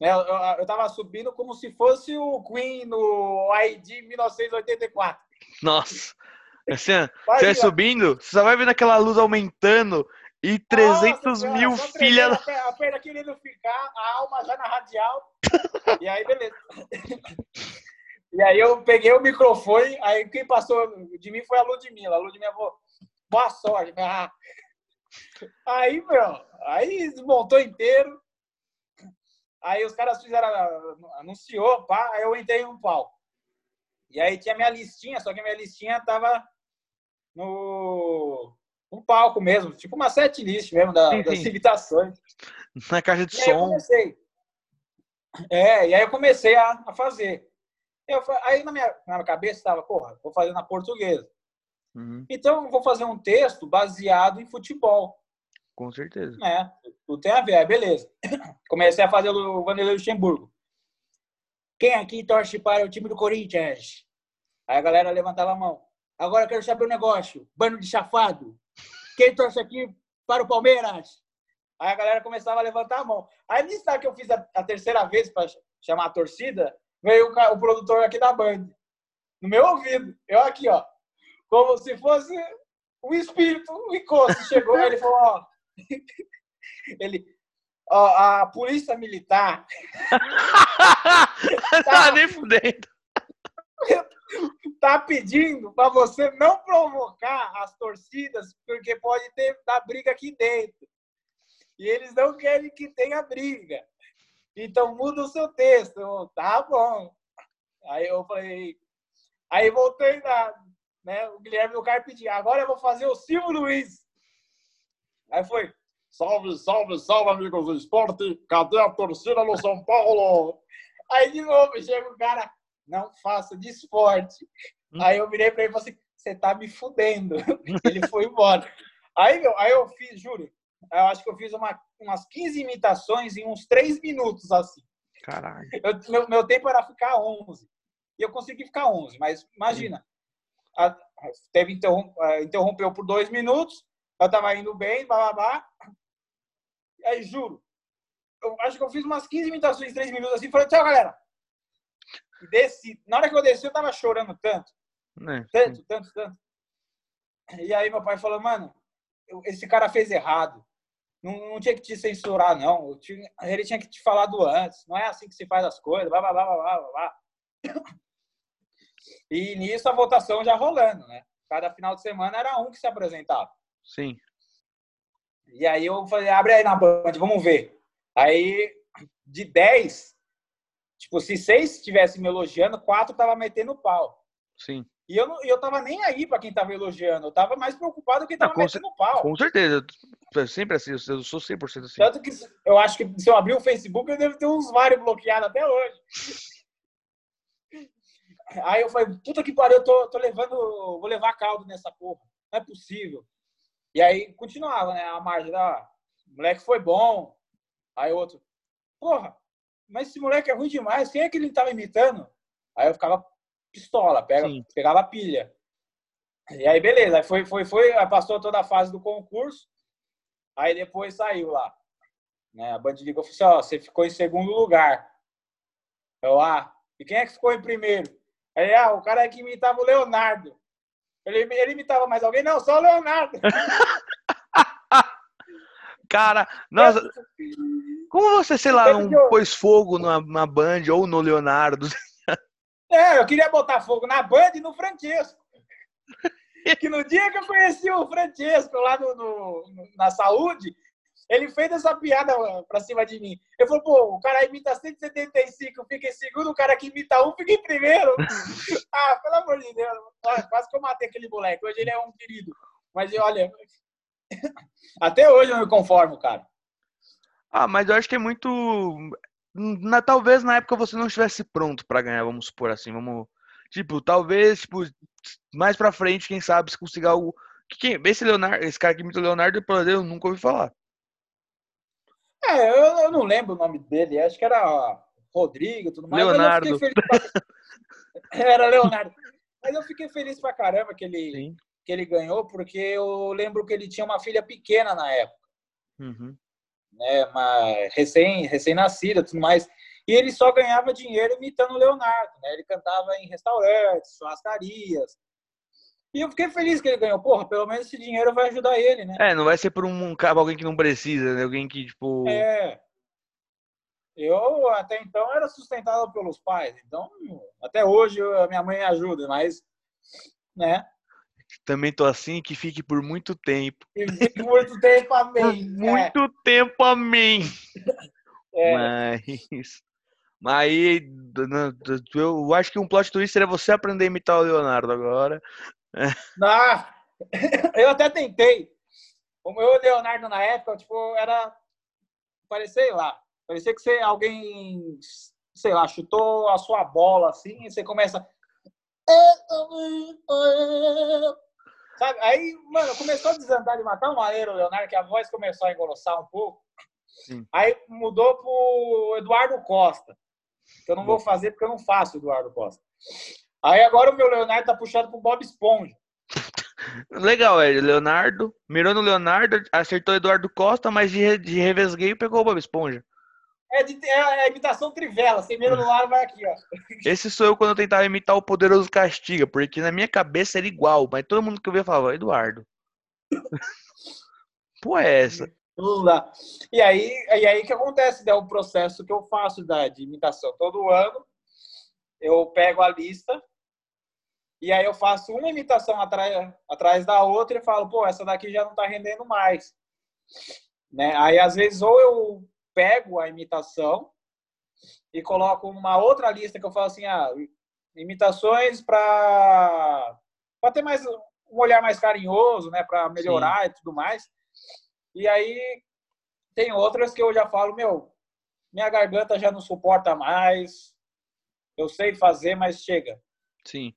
Eu, eu, eu tava subindo como se fosse o Queen no ID 1984. Nossa. Assim, você vai subindo, você só vai vendo aquela luz aumentando e 300 Nossa mil só filha. tremendo, A perna- querendo ficar, a alma já na radial. E aí, beleza. E aí eu peguei o microfone, aí quem passou de mim foi a Ludmilla. A Ludmilla falou, boa sorte. Aí, meu, aí desmontou inteiro. Aí os caras fizeram, anunciou, pá, aí eu entrei no palco. E aí tinha minha listinha, só que minha listinha tava no, no palco mesmo, tipo uma set list mesmo da, das sim. imitações. Na caixa de E aí eu som. comecei. É, e aí eu comecei a, a fazer. Eu, aí na minha, na minha cabeça estava, porra, vou fazer na portuguesa. Uhum, Então eu vou fazer um texto baseado em futebol, com certeza. né? Tudo tem a ver, aí beleza. Comecei a fazer o Vanderlei Luxemburgo. Quem aqui torce para o time do Corinthians? Aí a galera levantava a mão. Agora eu quero saber um negócio. Bando de chafado. Quem torce aqui para o Palmeiras? Aí a galera começava a levantar a mão. Aí nisso que eu fiz a, a terceira vez para chamar a torcida, veio o, o produtor aqui da Band. No meu ouvido. Eu aqui, ó. Como se fosse um espírito, um encosto. Chegou, ele falou, ó. Ele, ó, a polícia militar tá nem fudendo. tá pedindo para você não provocar as torcidas, porque pode ter dar briga aqui dentro. E eles não querem que tenha briga. Então muda o seu texto. Eu, tá bom. Aí eu falei. Aí voltei na. Né, o Guilherme do Carpe. Agora eu vou fazer o Silvio Luiz. Aí foi. Salve, salve, salve, amigos do esporte. Cadê a torcida no São Paulo? Aí de novo chega o cara. Não faça de esporte. Hum. Aí eu virei pra ele e falei assim: você tá me fudendo. Ele foi embora. Aí, meu, aí eu fiz, juro, eu acho que eu fiz uma, umas 15 imitações em uns 3 minutos, assim. Caralho. Eu- meu, meu tempo era ficar 11. E eu consegui ficar 11, mas imagina. a- teve interrom, eh, interrompeu por dois minutos, eu tava indo bem, blá. Aí, juro, eu acho que eu fiz umas 15 imitações em 3 minutos assim, falei, tchau, galera. E desci. Na hora que eu desci, eu tava chorando tanto Né? tanto, tanto, tanto. E aí meu pai falou, mano, eu- esse cara fez errado. Não, não tinha que te censurar, não. Tinha- ele tinha que te falado antes. Não é assim que se faz as coisas. Blá, blá, blá, blá, blá, blá. E nisso a votação já rolando, né? Cada final de semana era um que se apresentava. Sim. E aí eu falei, abre aí na Band, vamos ver. Aí, de 10, tipo, se seis estivessem me elogiando, quatro tava metendo pau. Sim. E eu, não, e eu tava nem aí pra quem tava elogiando. Eu tava mais preocupado quem tava metendo pau. Com certeza. Eu sempre assim, eu sou 100% assim. Tanto que eu acho que se eu abrir o Facebook, eu devo ter uns vários bloqueados até hoje. Aí eu falei, puta que pariu, eu tô, tô levando. Vou levar caldo nessa porra. Não é possível. E aí continuava, né? A margem da. O moleque foi bom. Aí outro, porra, mas esse moleque é ruim demais. Quem é que ele tava imitando? Aí eu ficava pistola, pega, pegava pilha. E aí, beleza. Aí foi, foi, foi, passou toda a fase do concurso. Aí depois saiu lá. Né? A Band ligou e falou assim: ó, você ficou em segundo lugar. Eu, ah, e quem é que ficou em primeiro? Aí, ah, o cara que imitava o Leonardo. Ele, ele imitava mais alguém? Não, só o Leonardo. cara, nossa. Como você, sei lá, não pôs fogo na, na Band ou no Leonardo? É, eu queria botar fogo na Band e no Francesco. que no dia que eu conheci o Francesco lá no, no, na saúde, ele fez essa piada pra cima de mim. Ele falou, pô, o cara imita 175, fica em segundo, o cara que imita um fica em primeiro. ah, pelo amor de Deus. Quase que eu matei aquele moleque. Hoje ele é um querido. Mas olha, até hoje eu me conformo, cara. Ah, mas eu acho que é muito. Na, talvez na época você não estivesse pronto para ganhar, vamos supor assim. Vamos. Tipo, talvez, tipo, mais pra frente, quem sabe, se consiga algo. Quem, esse Leonardo, esse cara que imita o Leonardo, eu nunca ouvi falar. É, eu, eu, não lembro o nome dele, acho que era Rodrigo tudo mais. Leonardo. Pra... era Leonardo. Mas eu fiquei feliz pra caramba que ele, que ele ganhou, porque eu lembro que ele tinha uma filha pequena na época. Uhum. Né, uma recém, recém-nascida tudo mais. E ele só ganhava dinheiro imitando o Leonardo. Né? Ele cantava em restaurantes, churrascarias. E eu fiquei feliz que ele ganhou. Porra, pelo menos esse dinheiro vai ajudar ele, né? É, não vai ser por um, alguém que não precisa, né? Alguém que, tipo. É. Eu, até então, era sustentado pelos pais. Então, até hoje, a minha mãe ajuda, mas. Né? Também tô assim, que fique por muito tempo. Que fique muito tempo, amém. Por muito é. tempo, amém. É. Mas. Mas aí, eu acho que um plot twist seria você aprender a imitar o Leonardo agora. Não, eu até tentei. O meu Leonardo na época, tipo, era. Parecia lá. Parecia que você, alguém, sei lá, chutou a sua bola assim, e você começa. Sabe? Aí, mano, começou a desandar de matar um maneiro o Leonardo, que a voz começou a engrossar um pouco. Sim. Aí mudou pro Eduardo Costa. Que eu não vou fazer porque eu não faço Eduardo Costa. Aí agora o meu Leonardo tá puxado pro Bob Esponja. Legal, é. Leonardo, mirou no Leonardo, acertou Eduardo Costa, mas de, de revesgueio pegou o Bob Esponja. É, de, é, a imitação trivela, sem mira no ar vai aqui, ó. Esse sou eu quando eu tentava imitar o Poderoso Castiga, porque na minha cabeça era igual, mas todo mundo que eu via falava, Eduardo. Pô, é essa? Não dá. E aí, e aí que acontece, né? O processo que eu faço da, de imitação. Todo ano eu pego a lista e aí eu faço uma imitação atrás, atrás da outra e falo, pô, essa daqui já não está rendendo mais. Né? Aí, às vezes, ou eu pego a imitação e coloco uma outra lista que eu falo assim, ah, imitações para ter mais um olhar mais carinhoso, né, para melhorar Sim. e tudo mais. E aí tem outras que eu já falo, meu, minha garganta já não suporta mais. Eu sei fazer, mas chega. Sim.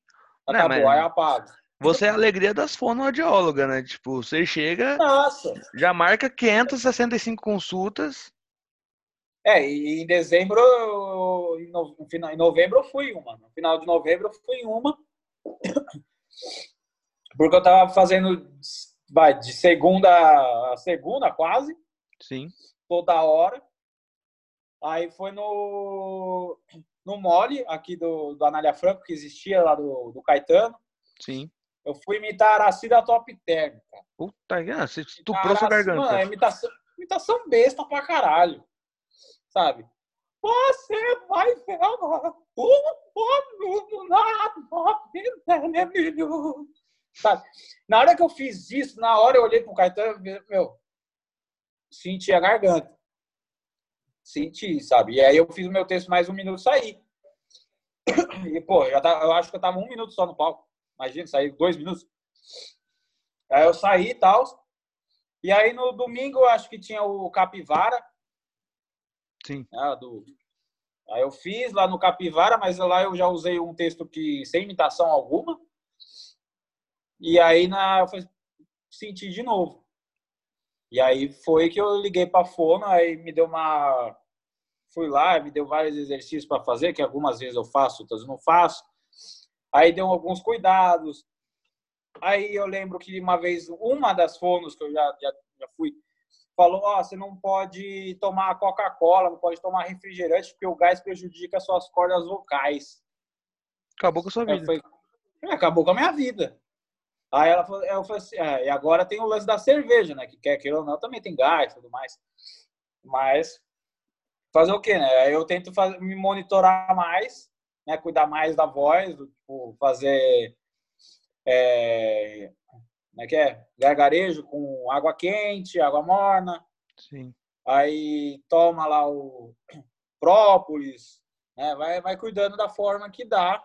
Acabou, não, aí apago. Você é a alegria das fonoaudiólogas, né? Tipo, você chega, Nossa. já marca 565 consultas. É, e em dezembro, em novembro eu fui uma. No final de novembro eu fui uma. Porque eu tava fazendo vai, de segunda a segunda quase. Sim. Toda hora. Aí foi no no Mole, aqui do, do Anália Franco, que existia lá do, do Caetano. Sim. Eu fui imitar a Cida Top Term, cara. Puta, ah, você estuprou sua garganta. Mano, é imitação, imitação besta pra caralho. Sabe? Você vai ver agora o na milho. Sabe? Na hora que eu fiz isso, na hora eu olhei pro Caetano e meu, senti a garganta senti, sabe? E aí eu fiz o meu texto mais um minuto sair. E, pô, já tá, eu acho que eu tava um minuto só no palco. Imagina, sair dois minutos. Aí eu saí e tal. E aí no domingo eu acho que tinha o Capivara. Sim. Né, do... Aí eu fiz lá no Capivara, mas lá eu já usei um texto que sem imitação alguma. E aí na, eu senti de novo. E aí foi que eu liguei para a Fono, aí me deu uma. Fui lá, me deu vários exercícios para fazer, que algumas vezes eu faço, outras não faço. Aí deu alguns cuidados. Aí eu lembro que uma vez, uma das fonos que eu já, já, já fui, falou: Ó, oh, você não pode tomar Coca-Cola, não pode tomar refrigerante, porque o gás prejudica as suas cordas vocais. Acabou com a sua vida. Falei, é, acabou com a minha vida. Aí ela falou, eu falei assim, é, e agora tem o lance da cerveja, né? Que quer queira ou não, também tem gás e tudo mais. Mas fazer o quê, né? Aí eu tento fazer, me monitorar mais, né? Cuidar mais da voz, tipo, fazer. É, como é que é? Gargarejo com água quente, água morna. Sim. Aí toma lá o própolis, né? Vai, vai cuidando da forma que dá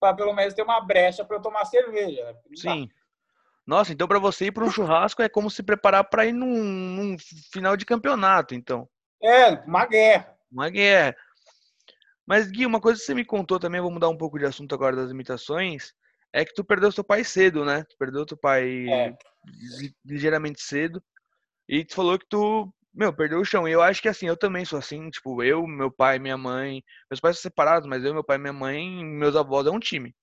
para pelo menos ter uma brecha para eu tomar cerveja. Né? Sim. Nossa, então para você ir para um churrasco é como se preparar para ir num, num, final de campeonato, então. É, uma guerra. Uma guerra. Mas Gui, uma coisa que você me contou também, vou mudar um pouco de assunto agora das imitações, é que tu perdeu seu pai cedo, né? Tu perdeu teu pai é. ligeiramente cedo. E tu falou que tu, meu, perdeu o chão. E eu acho que assim, eu também sou assim, tipo, eu, meu pai, minha mãe, meus pais são separados, mas eu, meu pai, minha mãe, meus avós é um time.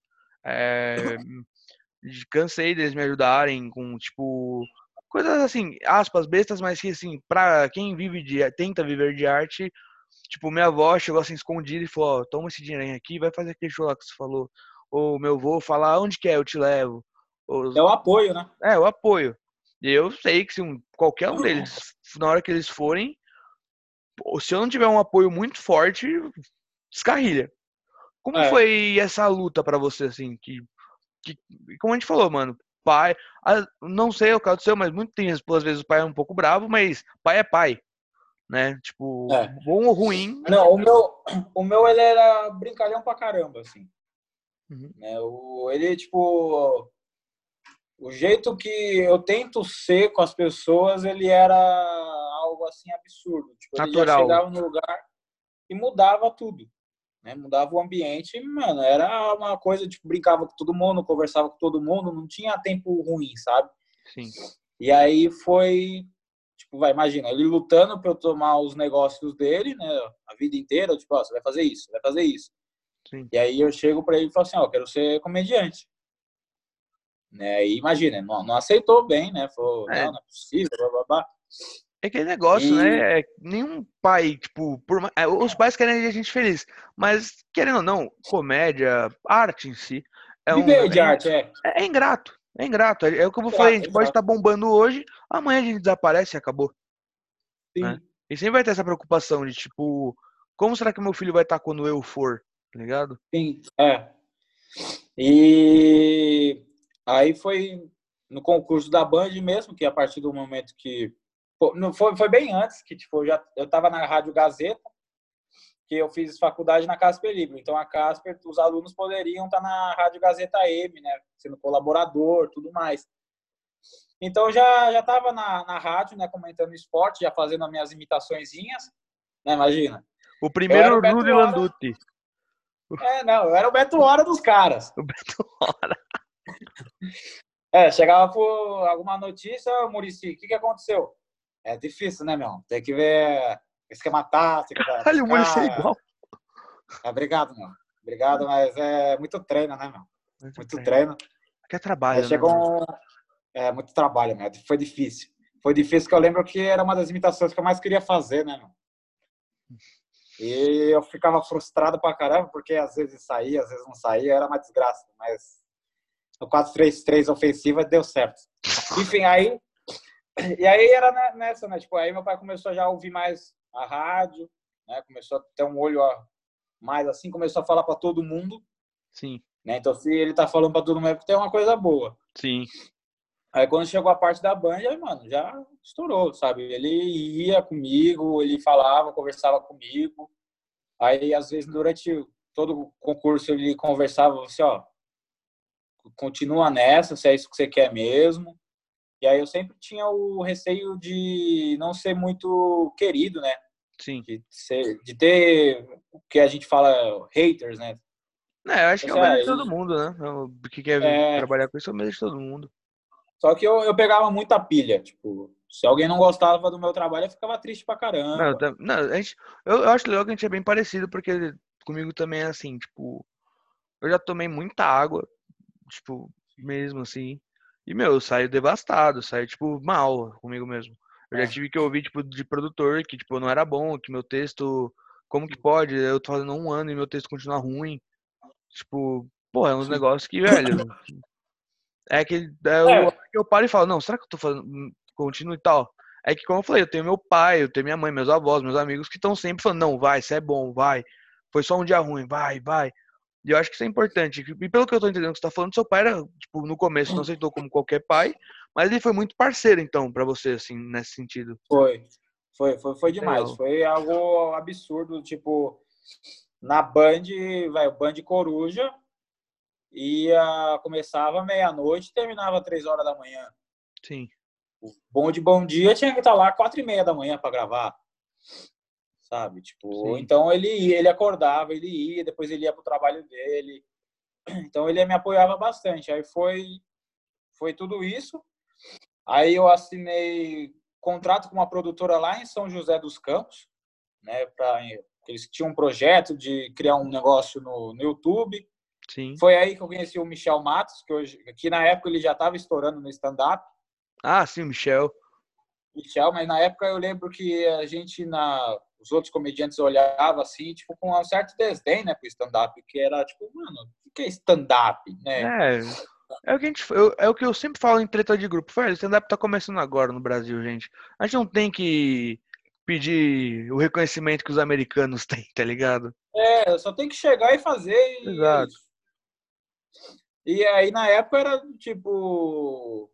É, cansei deles me ajudarem com, tipo, coisas assim, aspas, bestas, mas que assim, pra quem vive de, tenta viver de arte, tipo, minha avó chegou assim escondida e falou, ó, toma esse dinheiro aqui, vai fazer aquele show lá que você falou ou meu avô falar onde quer, eu te levo. Ou... É o apoio, né? É, o apoio. E eu sei que se um, qualquer um deles, na hora que eles forem, se eu não tiver um apoio muito forte, descarrilha. Como é. foi essa luta para você, assim, que, que, como a gente falou, mano, pai, não sei o caso do seu, mas muito tem, às vezes o pai é um pouco bravo, mas pai é pai, né? Tipo, é. bom ou ruim. Não, o meu, o meu ele era brincalhão pra caramba, assim. Uhum. Né? O, ele, tipo, o jeito que eu tento ser com as pessoas, ele era algo assim absurdo. Tipo, ele Natural. chegava no lugar e mudava tudo. Né? Mudava o ambiente, mano, era uma coisa, tipo, brincava com todo mundo, conversava com todo mundo, não tinha tempo ruim, sabe? Sim. E aí foi, tipo, vai, imagina, ele lutando para eu tomar os negócios dele, né, a vida inteira, tipo, ó, você vai fazer isso, vai fazer isso. Sim. E aí eu chego para ele e falo assim, ó, oh, quero ser comediante. Né? E imagina, não, não aceitou bem, né? Falou, é. não, não é possível, blá, blá, blá. É aquele negócio, e... né? É, nenhum pai, tipo, por, é, os pais querem a gente feliz, mas querendo ou não, comédia, arte em si, é Viver um, de é, arte, é. é. ingrato, é ingrato. É, é o que eu vou falar, a gente pode estar bombando hoje, amanhã a gente desaparece e acabou. Sim. Né? E sempre vai ter essa preocupação de, tipo, como será que meu filho vai estar quando eu for? tá ligado? Sim, é. E aí foi no concurso da Band mesmo, que a partir do momento que. Não, foi, foi bem antes, que tipo, eu já eu estava na Rádio Gazeta, que eu fiz faculdade na Casper Libre. Então a Casper, os alunos poderiam estar tá na Rádio Gazeta M, né? Sendo colaborador, tudo mais. Então já já estava na, na rádio, né? Comentando esporte, já fazendo as minhas imitaçõezinhas, né? Imagina. O primeiro Rudy Landucci. É, não, eu era o Beto Hora dos caras. O Beto Hora. É, chegava por alguma notícia, Murici, o que, que aconteceu? É difícil, né, meu? Tem que ver esquema tático. Caralho, o Murici é igual. É, obrigado, meu. Obrigado, mas é muito treino, né, meu? Muito, muito treino. Aqui é trabalho, né, chegou um... É, muito trabalho, meu. Foi difícil. Foi difícil, que eu lembro que era uma das imitações que eu mais queria fazer, né, meu? E eu ficava frustrado pra caramba, porque às vezes saía, às vezes não saía, era uma desgraça. Mas no 4-3-3 ofensiva deu certo. Enfim, aí. E aí era nessa, né? Tipo, aí meu pai começou já a ouvir mais a rádio, né? Começou a ter um olho mais assim, começou a falar para todo mundo. Sim. Né? Então, se ele tá falando para todo mundo, é porque tem uma coisa boa. Sim. Aí quando chegou a parte da Band, aí, mano, já estourou, sabe? Ele ia comigo, ele falava, conversava comigo. Aí, às vezes, durante todo o concurso, ele conversava assim, ó, continua nessa, se é isso que você quer mesmo. E aí eu sempre tinha o receio de não ser muito querido, né? Sim. De, ser, de ter o que a gente fala haters, né? É, eu acho que é o medo de todo mundo, né? O que quer é... trabalhar com isso é o medo de todo mundo. Só que eu, eu pegava muita pilha, tipo, se alguém não gostava do meu trabalho, eu ficava triste pra caramba. Não, não a gente, eu, eu acho legal que a gente é bem parecido, porque comigo também é assim, tipo, eu já tomei muita água, tipo, mesmo assim. E, meu, eu saio devastado, saio, tipo, mal comigo mesmo. Eu já É. tive que ouvir, tipo, de produtor que, tipo, não era bom, que meu texto. Como que pode? Eu tô fazendo um ano e meu texto continua ruim. Tipo, pô, é uns negócios que, velho. É que é, eu, É. eu paro e falo, não, será que eu tô fazendo. hum, Continuo e tal. É que, como eu falei, eu tenho meu pai, eu tenho minha mãe, meus avós, meus amigos que estão sempre falando, não, vai, isso é bom, vai. Foi só um dia ruim, vai, vai. E eu acho que isso é importante. E pelo que eu tô entendendo que você tá falando, seu pai era, tipo, no começo não aceitou como qualquer pai, mas ele foi muito parceiro, então, pra você, assim, nesse sentido. Foi. Foi, foi, foi demais. Legal. Foi algo absurdo, tipo, na Band, vai, Band Coruja, ia, começava meia-noite e terminava três horas da manhã. Sim, O Bom de Bom Dia tinha que estar lá quatro e meia da manhã para gravar. Sabe? Tipo, Sim. então ele ia, ele acordava, ele ia, depois ele ia pro trabalho dele. Então ele me apoiava bastante. Aí foi foi tudo isso. Aí eu assinei contrato com uma produtora lá em São José dos Campos, né, para eles tinham um projeto de criar um negócio no, no YouTube. sim. Foi aí que eu conheci o Michel Matos, que hoje que na época ele já estava estourando no stand up. Ah, sim, Michel. Michel, mas na época eu lembro que a gente, na, os outros comediantes olhavam assim, tipo, com um certo desdém, né, pro stand-up, que era tipo, mano, o que é stand-up, né? É. É o que a gente, eu- é o que eu sempre falo em treta de grupo. Foi, o stand-up tá começando agora no Brasil, gente. A gente não tem que pedir o reconhecimento que os americanos têm, tá ligado? É, só tem que chegar e fazer e é Exato. E aí, na época, era tipo.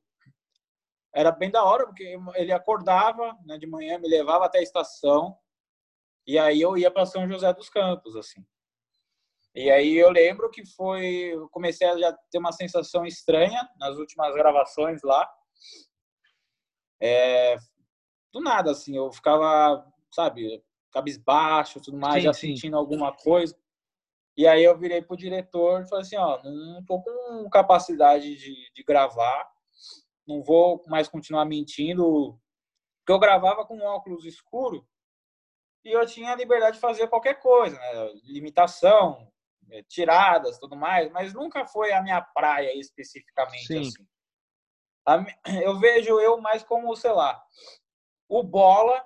Era bem da hora, porque ele acordava né, de manhã, me levava até a estação, e aí eu ia para São José dos Campos, assim. E aí eu lembro que foi. Eu comecei a já ter uma sensação estranha nas últimas gravações lá. É, do nada, assim, eu ficava, sabe, cabisbaixo tudo mais, Sim, já sim. sentindo alguma coisa. E aí eu virei pro diretor e falei assim, ó, não tô com capacidade de, de gravar, não vou mais continuar mentindo, porque eu gravava com óculos escuro e eu tinha a liberdade de fazer qualquer coisa, né? limitação, eh, tiradas, tudo mais, mas nunca foi a minha praia especificamente Sim. assim. A Eu vejo eu mais como, sei lá, o bola,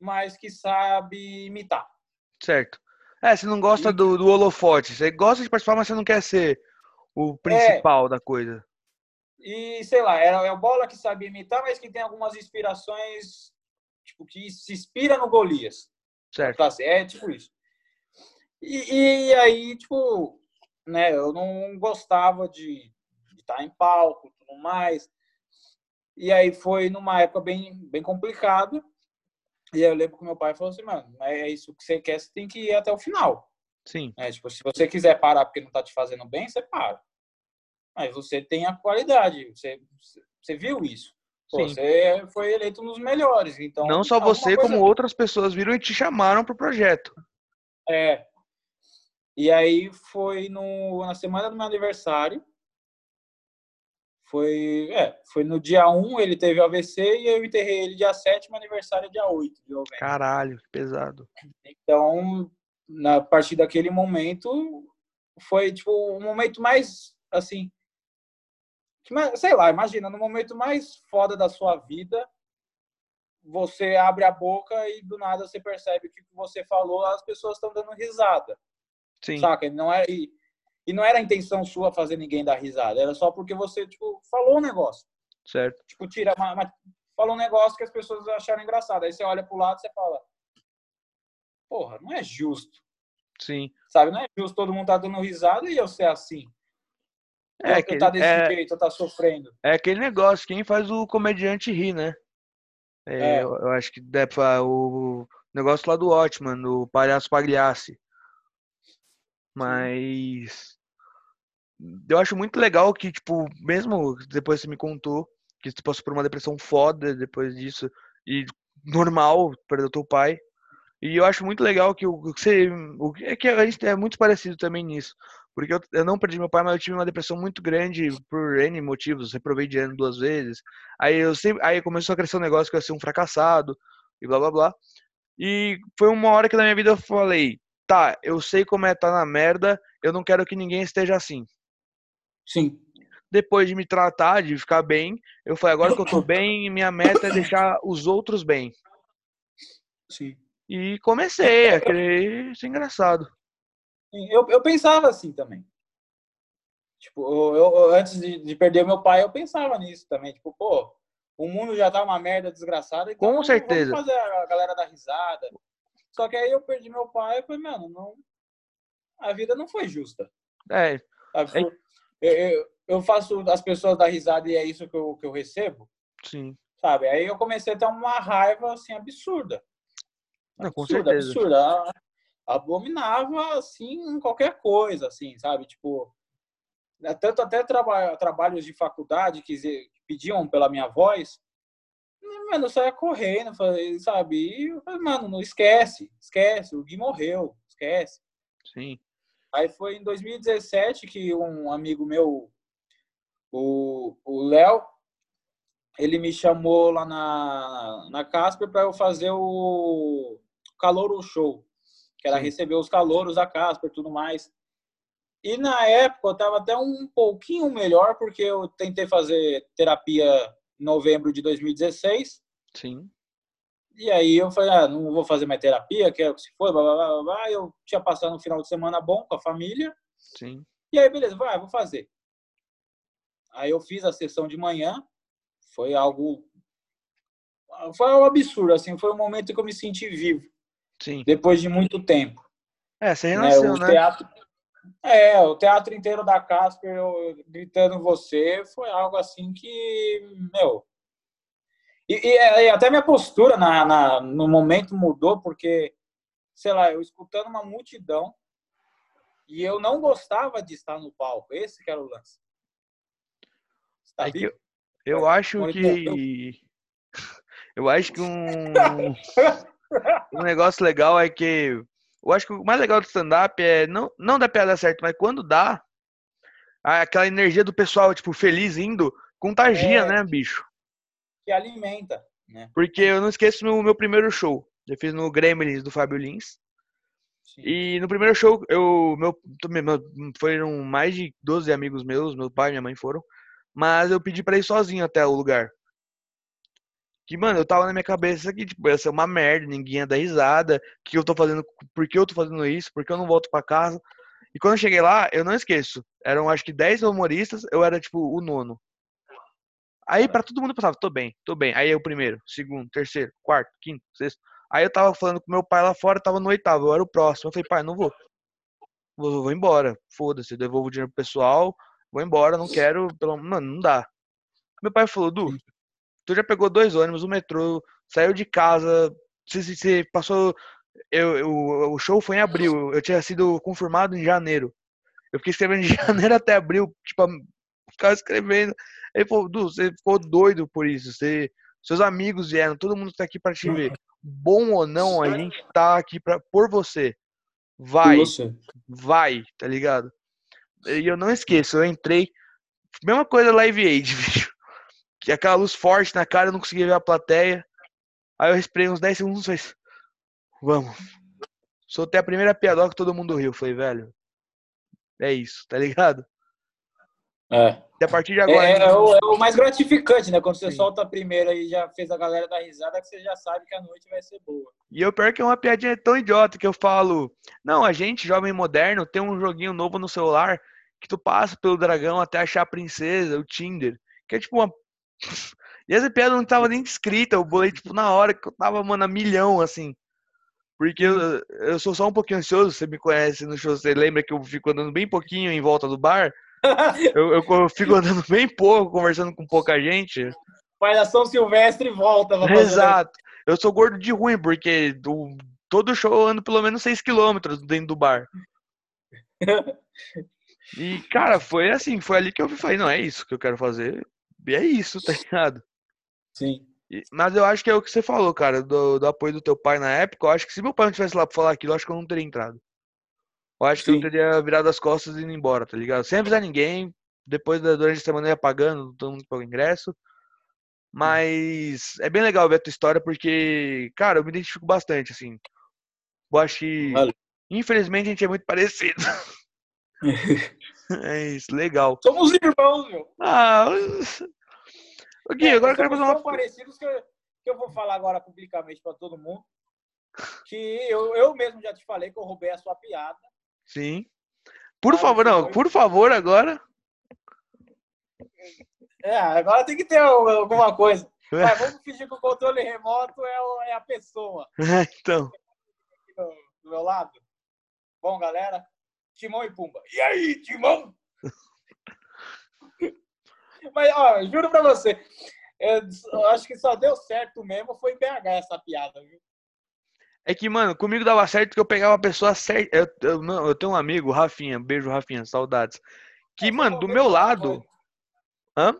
mas que sabe imitar. Certo. É, você não gosta do, do holofote. Você gosta de participar, mas você não quer ser o principal da coisa. E, sei lá, é, é o Bola que sabe imitar, mas que tem algumas inspirações, tipo, que se inspira no Golias. Certo. É tipo isso. E, e aí, tipo, né, eu não gostava de estar em palco e tudo mais. E aí foi numa época bem, bem complicada. E aí eu lembro que meu pai falou assim, mano, é isso que você quer, você tem que ir até o final. Sim, É, tipo, se você quiser parar porque não tá te fazendo bem, você para. Mas você tem a qualidade, você, você viu isso. Pô, você foi eleito um dos melhores, então... Não só alguma você, coisa- como outras pessoas viram e te chamaram pro projeto. É. E aí foi no, na semana do meu aniversário. Foi, é, foi no dia 1, ele teve AVC e eu enterrei ele dia 7, meu aniversário é dia 8 de novembro. Caralho, que pesado. Então, na a partir daquele momento, foi tipo o momento mais assim, sei lá, imagina, no momento mais foda da sua vida, você abre a boca e do nada você percebe que o que você falou, as pessoas estão dando risada. Sim, Saca? Não era, e, e não era a intenção sua fazer ninguém dar risada, era só porque você, tipo, falou um negócio. certo. Tipo, tira uma, uma- falou um negócio que as pessoas acharam engraçado. Aí você olha pro lado e você fala, porra, não é justo. Sim. Sabe? Não é justo todo mundo tá dando risada e eu ser assim. É, que, tá desse é, jeito, tá sofrendo. é aquele negócio, quem faz o comediante rir, né? É, É. Eu, eu acho que deve fa- o negócio lá do Watchman, do Palhaço Pagliassi. Mas eu acho muito legal que, tipo, mesmo depois você me contou que você passou por uma depressão foda depois disso, e normal, perdeu teu pai. E eu acho muito legal que o que você. O, é que a gente é muito parecido também nisso. Porque eu, eu não perdi meu pai, mas eu tive uma depressão muito grande por N motivos. Reprovei de ano duas vezes. Aí eu sempre. Aí começou a crescer um negócio que eu ia ser um fracassado e blá blá blá. E foi uma hora que na minha vida eu falei, tá, eu sei como é estar na merda, eu não quero que ninguém esteja assim. Sim. Depois de me tratar, de ficar bem, eu falei, agora que eu tô bem, minha meta é deixar os outros bem. Sim. E comecei a querer ser engraçado. Eu, eu pensava assim também. Tipo, eu, antes de, de, perder meu pai, eu pensava nisso também. Tipo, pô, o mundo já tá uma merda desgraçada. Então Com certeza. Vamos fazer a galera dar risada. Só que aí eu perdi meu pai e falei, mano, não, a vida não foi justa. É. Eu, eu, eu, faço as pessoas dar risada e é isso que eu, que eu recebo. Sim. Sabe? Aí eu comecei a ter uma raiva assim absurda. Não, com absurda, certeza. absurda. Abominava assim qualquer coisa, assim, sabe? Tipo, né, tanto até traba trabalhos de faculdade que pediam pela minha voz, mano, eu saia correndo, sabe? E mano, não esquece, esquece, o Gui morreu, esquece. Sim. Aí foi em 2017 que um amigo meu, o Léo, ele me chamou lá na, na Casper para eu fazer o Calouro Show, que era Sim. receber os calouros da Casper e tudo mais. E na época eu estava até um pouquinho melhor, porque eu tentei fazer terapia em novembro de 2016. Sim. E aí eu falei, ah, não vou fazer mais terapia, quero que se for, blá, blá, blá, blá. Eu tinha passado um final de semana bom com a família. Sim. E aí, beleza, vai, vou fazer. Aí eu fiz a sessão de manhã, foi algo foi algo absurdo, assim, foi um momento que eu me senti vivo. Sim. Depois de muito tempo. É, você renasceu, né? O né? Teatro, é, o teatro inteiro da Casper eu, gritando você foi algo assim que, meu, e, e, e até minha postura na, na, no momento mudou, porque, sei lá, eu escutando uma multidão e eu não gostava de estar no palco. Esse que era o lance. Tá é eu, eu acho que. Eu acho que um, um negócio legal é que. Eu acho que o mais legal do stand-up é não, não dar piada certo, mas quando dá, aquela energia do pessoal, tipo, feliz indo, contagia, é, né, bicho? que alimenta. Né? Porque eu não esqueço o meu primeiro show. Eu fiz no Gremlins do Fábio Lins. Sim. E no primeiro show, eu, meu, meu, foram mais de 12 amigos meus, meu pai e minha mãe foram. Mas eu pedi pra ir sozinho até o lugar. Que, mano, eu tava na minha cabeça que, tipo, ia ser uma merda, ninguém ia dar risada. Que eu tô fazendo, por que eu tô fazendo isso? Por que eu não volto pra casa? E quando eu cheguei lá, eu não esqueço. Eram acho que 10 humoristas, eu era, tipo, o nono. Aí para todo mundo passava, tô bem, tô bem. Aí eu primeiro, segundo, terceiro, quarto, quinto, sexto. Aí eu tava falando com meu pai lá fora, tava no oitavo, eu era o próximo. Eu falei, pai, não vou. Vou, vou embora. Foda-se, devolvo o dinheiro pro pessoal, vou embora, não quero, pelo mano, não dá. Meu pai falou, Du, tu já pegou dois ônibus, o metrô, saiu de casa, você, passou. Eu, eu, o show foi em abril, eu tinha sido confirmado em janeiro. Eu fiquei escrevendo de janeiro até abril, tipo, ficava escrevendo. Ele falou, Du, você ficou doido por isso. Você, seus amigos vieram, todo mundo está aqui para te ver. Bom ou não, a gente tá aqui pra, por você. Vai, você. vai, tá ligado? E eu não esqueço, eu entrei. Mesma coisa Live Aid, bicho. Que aquela luz forte na cara, eu não conseguia ver a plateia. Aí eu respirei uns 10 segundos e falei, vamos. Soltei a primeira piadoca que todo mundo riu. Falei, velho, é isso, tá ligado? É. E a partir de agora. É, é, o, é o, mais gratificante, né? Quando você Sim. solta a primeira e já fez a galera dar risada, que você já sabe que a noite vai ser boa. E o pior é que é uma piadinha tão idiota que eu falo: Não, a gente, jovem moderno, tem um joguinho novo no celular que tu passa pelo dragão até achar a princesa, o Tinder. Que é tipo uma. E essa piada não tava nem escrita, eu bolei tipo na hora que eu tava, mano, a milhão, assim. Porque eu, eu sou só um pouquinho ansioso, você me conhece no show, você lembra que eu fico andando bem pouquinho em volta do bar eu, eu, fico andando bem pouco, conversando com pouca gente. Faz a São Silvestre e volta. Exato. Eu sou gordo de ruim, porque do, todo show eu ando pelo menos 6 quilômetros dentro do bar. E, cara, foi assim, foi ali que eu falei, não, é isso que eu quero fazer. E é isso, tá ligado? Sim. Mas eu acho que é o que você falou, cara, do, do apoio do teu pai na época. Eu acho que se meu pai não tivesse lá pra falar aquilo, eu acho que eu não teria entrado. Eu acho Sim. que eu teria virado as costas e ido embora, tá ligado? Sem avisar ninguém. Depois, durante a semana, eu ia pagando todo mundo pagou ingresso. Mas é bem legal ver a tua história, porque, cara, eu me identifico bastante, assim. Eu acho que, vale. infelizmente, a gente é muito parecido. É isso, legal. Somos irmãos, meu. Ah, ô, Gui, É, agora eu quero fazer uma. parecidos que eu, que eu vou falar agora publicamente para todo mundo. Que eu, eu mesmo já te falei que eu roubei a sua piada. Sim. Por Ah, favor, não, por favor, agora. É, agora tem que ter alguma coisa. Mas vamos fingir que o controle remoto é, o- é a pessoa então, aqui do, do meu lado. Bom, galera, Timão e Pumba. E aí, Timão? Mas, ó, juro pra você, eu, eu acho que só deu certo mesmo foi em BH essa piada, viu? é que, mano, comigo dava certo que eu pegava a pessoa certa. Eu, eu, não, eu tenho um amigo, Rafinha, beijo, Rafinha, saudades. Que, É, mano, do meu lado. Hã?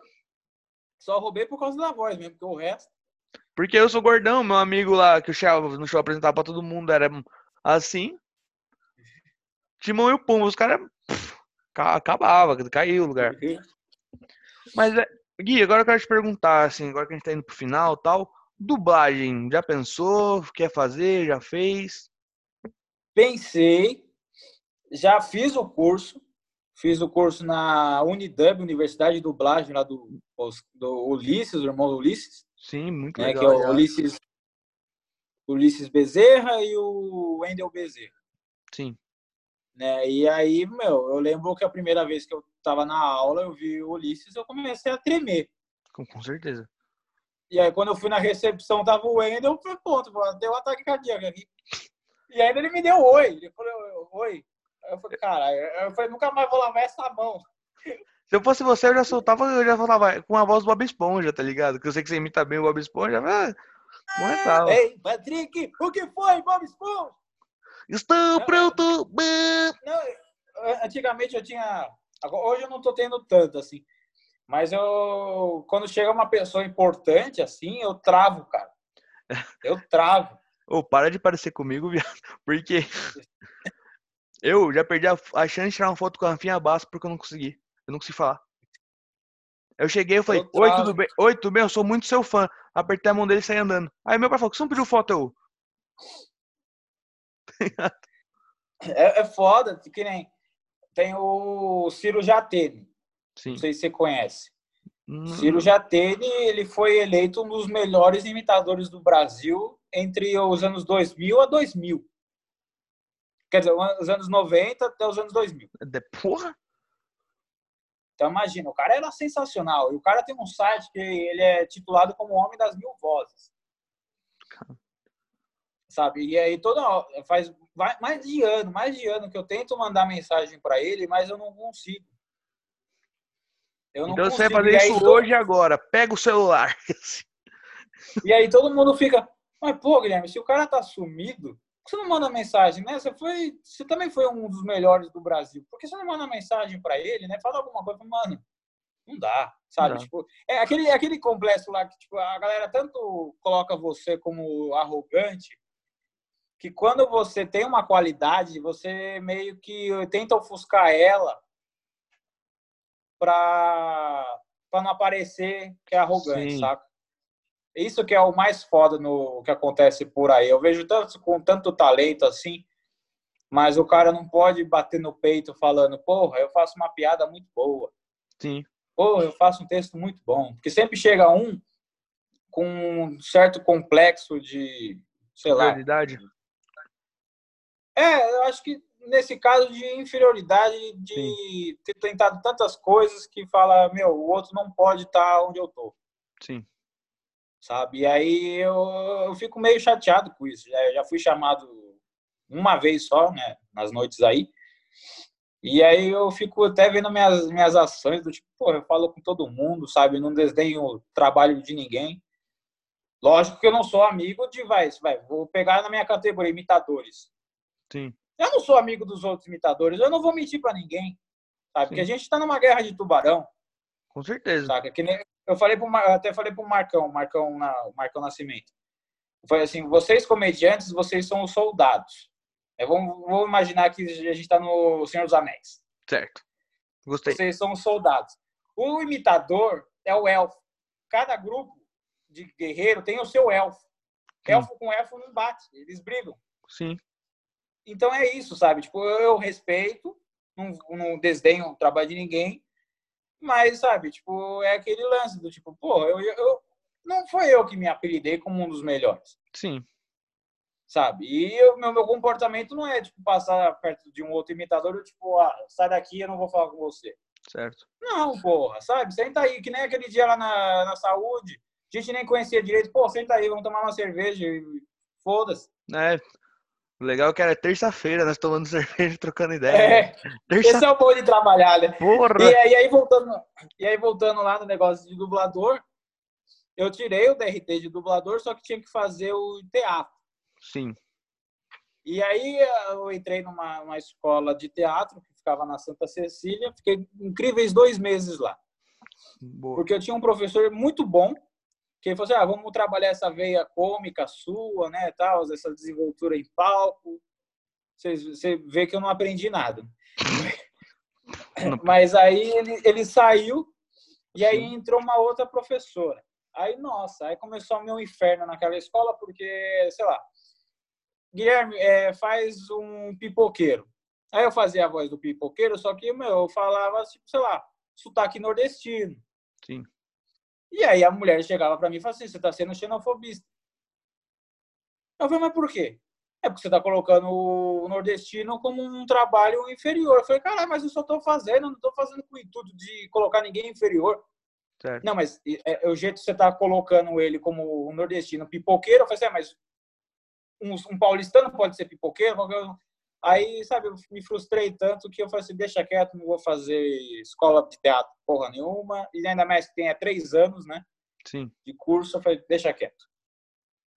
Só roubei por causa da voz mesmo, porque o resto. Porque eu sou gordão, meu amigo lá que eu chegava no show apresentava pra todo mundo era assim. Timão e o Pumba, os caras acabava, caiu o lugar. Mas, é, Gui, agora eu quero te perguntar, assim, agora que a gente tá indo pro final e tal, dublagem, já pensou? Quer fazer? Já fez? Pensei, já fiz o curso, fiz o curso na Unidub, Universidade de Dublagem, lá do, do Ulisses, o irmão do Ulisses, Sim, muito né, legal. que é o. Ulisses, Ulisses Bezerra e o Wendel Bezerra. Sim, Né? E aí, meu, eu lembro que a primeira vez que eu estava na aula, eu vi o Ulisses, eu comecei a tremer. com, com certeza. E aí, quando eu fui na recepção, tava o Wendel, eu falei, ponto, deu um ataque cardíaco aqui. E ainda ele me deu oi. Ele falou, oi. Aí eu falei, cara, eu falei, nunca mais vou lavar essa mão. Se eu fosse você, eu já soltava, eu já falava com a voz do Bob Esponja, tá ligado? Que eu sei que você imita bem o Bob Esponja. Ah, começava. Ei, Patrick, o que foi, Bob Esponja? Estou pronto! Não, antigamente eu tinha. Hoje eu não tô tendo tanto, assim. Mas eu. Quando chega uma pessoa importante, assim, eu travo, cara. Eu travo. Ô, para de parecer comigo, viado. Porque eu já perdi a, a chance de tirar uma foto com a Rafinha Basso porque eu não consegui. Eu não consegui falar. Eu cheguei e falei, Eu oi, tudo bem? Oi, tudo bem? Eu sou muito seu fã. Apertei a mão dele e saí andando. Aí meu pai falou, que você não pediu foto? Eu, É, é foda, que nem. Tem o Ciro Jatene. sim. Não sei se você conhece. Hum, Ciro Jatene, ele foi eleito um dos melhores imitadores do Brasil entre os anos 2000 a 2000. Quer dizer, os anos 90 até os anos 2000. de- Porra! Então, imagina, o cara era sensacional. E o cara tem um site que ele é titulado como Homem das Mil Vozes. Sabe? E aí, toda faz vai- mais de ano, mais de ano que eu tento mandar mensagem para ele, mas eu não consigo. Eu não Então você vai consigo. fazer isso to- hoje e agora. Pega o celular. E aí todo mundo fica, mas pô, Guilherme, se o cara tá sumido, por que você não manda mensagem, né? Você foi, você também foi um dos melhores do Brasil. Por que você não manda mensagem para ele, né? Fala alguma coisa, mano. Não dá, sabe? Não. Tipo, é aquele, aquele complexo lá que tipo, a galera tanto coloca você como arrogante que quando você tem uma qualidade, você meio que tenta ofuscar ela para não aparecer que é arrogante, Sim. saca? Isso que é o mais foda no que acontece por aí. Eu vejo tanto com tanto talento assim, mas o cara não pode bater no peito falando, porra, eu faço uma piada muito boa. Sim. Porra, eu faço um texto muito bom. Porque sempre chega um com um certo complexo de, sei lá, Verdade. É, eu acho que nesse caso de inferioridade, de ter tentado tantas coisas que fala, meu, o outro não pode estar onde eu tô, Sim. sabe? E aí eu, eu fico meio chateado com isso. Já, já fui chamado uma vez só, né, nas noites aí. E aí eu fico até vendo minhas, minhas ações do tipo, pô, eu falo com todo mundo, sabe? Não desdenho o trabalho de ninguém. Lógico que eu não sou amigo de, vai, vai, vou pegar na minha categoria, imitadores. Sim. Eu não sou amigo dos outros imitadores, eu não vou mentir para ninguém, sabe? Porque a gente tá numa guerra de tubarão, Com certeza. Que nem, eu falei pro, eu até falei pro Marcão, Marcão, na, Marcão Nascimento. Eu falei assim, vocês comediantes, vocês são os soldados. Vamos, vamos imaginar que a gente tá no Senhor dos Anéis. Certo. Gostei. Vocês são os soldados. O imitador é o elfo. Cada grupo de guerreiro tem o seu elfo. Sim. Elfo com elfo não bate, eles brigam. Sim. Então é isso, sabe? Tipo, eu respeito, não, não desdenho o trabalho de ninguém, mas, sabe, tipo, é aquele lance do tipo, pô, eu, eu, não foi eu que me apelidei como um dos melhores. Sim. Sabe? E o meu, meu comportamento não é, tipo, passar perto de um outro imitador, tipo, ah, sai daqui, eu não vou falar com você. Certo. Não, porra, sabe? Senta aí, que nem aquele dia lá na, na saúde, a gente nem conhecia direito, pô, senta aí, vamos tomar uma cerveja e foda-se. É, o legal é que era terça-feira, nós tomando cerveja, trocando ideia. É, esse é o bom de trabalhar, né? Porra! E, e, aí, voltando, e aí, voltando lá no negócio de dublador, eu tirei o DRT de dublador, só que tinha que fazer o teatro. Sim. E aí eu entrei numa, numa escola de teatro, que ficava na Santa Cecília, fiquei incríveis dois meses lá. Boa. Porque eu tinha um professor muito bom, que ele falou assim, ah, vamos trabalhar essa veia cômica sua, né, tal, essa desenvoltura em palco. Você, você vê que eu não aprendi nada. Mas aí ele, ele saiu e aí entrou uma outra professora. Aí, nossa, aí começou o meu inferno naquela escola, porque, sei lá, Guilherme, é, faz um pipoqueiro. Aí eu fazia a voz do pipoqueiro, só que, meu, eu falava, tipo, sei lá, sotaque nordestino. Sim. E aí a mulher chegava para mim e falava assim, você está sendo xenofobista. Eu falei, mas por quê? É porque você está colocando o nordestino como um trabalho inferior. Eu falei, caralho, mas eu só estou fazendo, não estou fazendo com o intuito de colocar ninguém inferior. Certo. Não, mas é, é, o jeito que você está colocando ele como um nordestino pipoqueiro, eu falei assim, é, mas um, um, paulistano pode ser pipoqueiro? Aí, sabe, eu me frustrei tanto que eu falei assim, deixa quieto, não vou fazer escola de teatro porra nenhuma. E ainda mais que tem há três anos, né? Sim. De curso, eu falei, deixa quieto.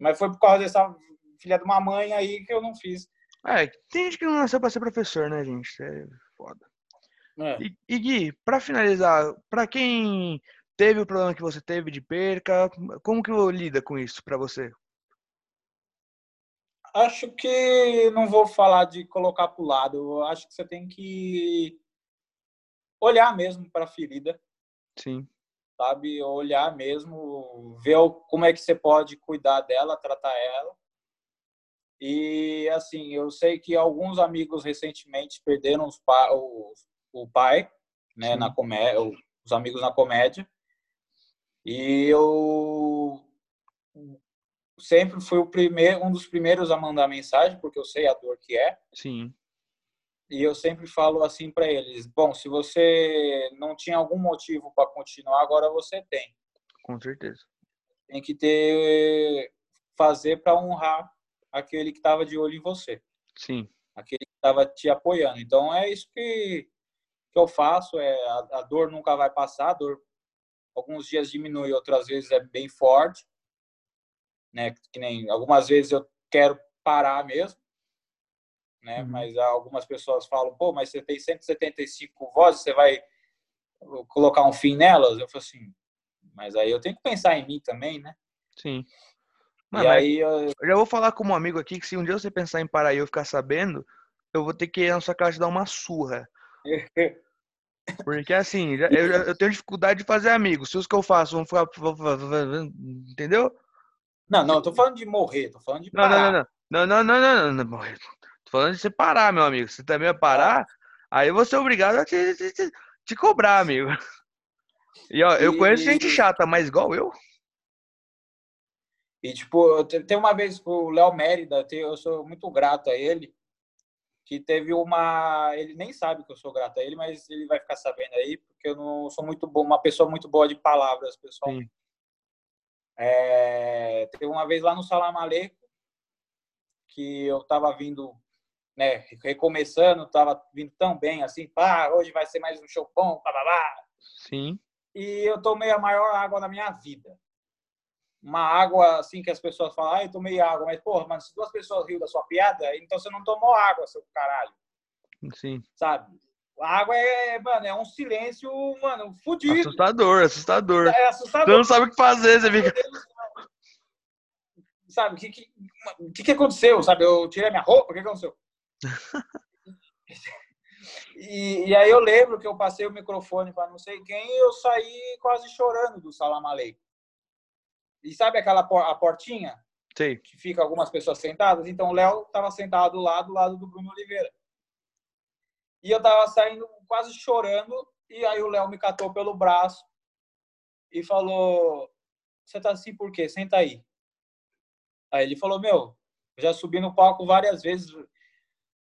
Mas foi por causa dessa filha de uma mãe aí que eu não fiz. É, tem gente que não nasceu pra ser professor, né, gente? É foda. É. E, e Gui, pra finalizar, pra quem teve o problema que você teve de perca, como que lida com isso pra você? Acho que não vou falar de colocar para o lado. Acho que você tem que olhar mesmo para a ferida. Sim. Sabe? Olhar mesmo, ver como é que você pode cuidar dela, tratar ela. E, assim, eu sei que alguns amigos recentemente perderam os pa o, o pai, né, Sim. na comédia, os amigos na comédia. E eu sempre fui o primeiro, um dos primeiros a mandar mensagem, porque eu sei a dor que é. Sim. E eu sempre falo assim para eles: bom, se você não tinha algum motivo para continuar, agora você tem. Com certeza. Tem que ter fazer para honrar aquele que estava de olho em você. Sim. Aquele que estava te apoiando. Então é isso que, que eu faço. É a, a dor nunca vai passar. A dor alguns dias diminui, outras vezes é bem forte né? Que nem algumas vezes eu quero parar mesmo, né? Uhum. Mas algumas pessoas falam, pô, mas você tem 175 vozes, você vai colocar um fim nelas? Eu falo assim, mas aí eu tenho que pensar em mim também, né? Sim. Mano, e aí eu... eu... já vou falar com um amigo aqui que se um dia você pensar em parar e eu ficar sabendo, eu vou ter que ir na sua casa dar uma surra. Porque assim, eu, eu, tenho dificuldade de fazer amigos. Se os que eu faço vão ficar. Entendeu? Não, não, tô falando de morrer, tô falando de parar. Não, não, não, não, não, não, não, não, morrer. Tô falando de você parar, meu amigo. Você também vai parar, aí vou ser obrigado a te, te, te, te cobrar, amigo. E ó, eu conheço gente chata, mas igual eu. E tipo, tem uma vez o Léo Mérida, eu sou muito grato a ele, que teve uma. Ele nem sabe que eu sou grato a ele, mas ele vai ficar sabendo aí, porque eu não sou muito bom, uma pessoa muito boa de palavras, pessoal. Sim. É, teve uma vez lá no Salamaleco que eu estava vindo, né, recomeçando, estava vindo tão bem assim, pá, hoje vai ser mais um show bom, blá, blá, blá. Sim. E eu tomei a maior água da minha vida. Uma água assim que as pessoas falam, ah, eu tomei água, mas porra, mano, se duas pessoas riam da sua piada, então você não tomou água, seu caralho. Sim. Sabe? A água é, mano, é um silêncio, mano, fudido. Assustador, assustador. É assustador. Você não sabe o que fazer, você fica. Sabe, o que, que, que, que aconteceu? Sabe, eu tirei minha roupa, o que, aconteceu? e, e, aí eu lembro que eu passei o microfone para não sei quem e eu saí quase chorando do Salam Aleikum. E sabe aquela a portinha? Sim. Que fica algumas pessoas sentadas? Então o Léo estava sentado lá do lado do Bruno Oliveira. E eu tava saindo quase chorando, e aí o Léo me catou pelo braço e falou: Você tá assim por quê? Senta aí. Aí ele falou: Meu, já subi no palco várias vezes.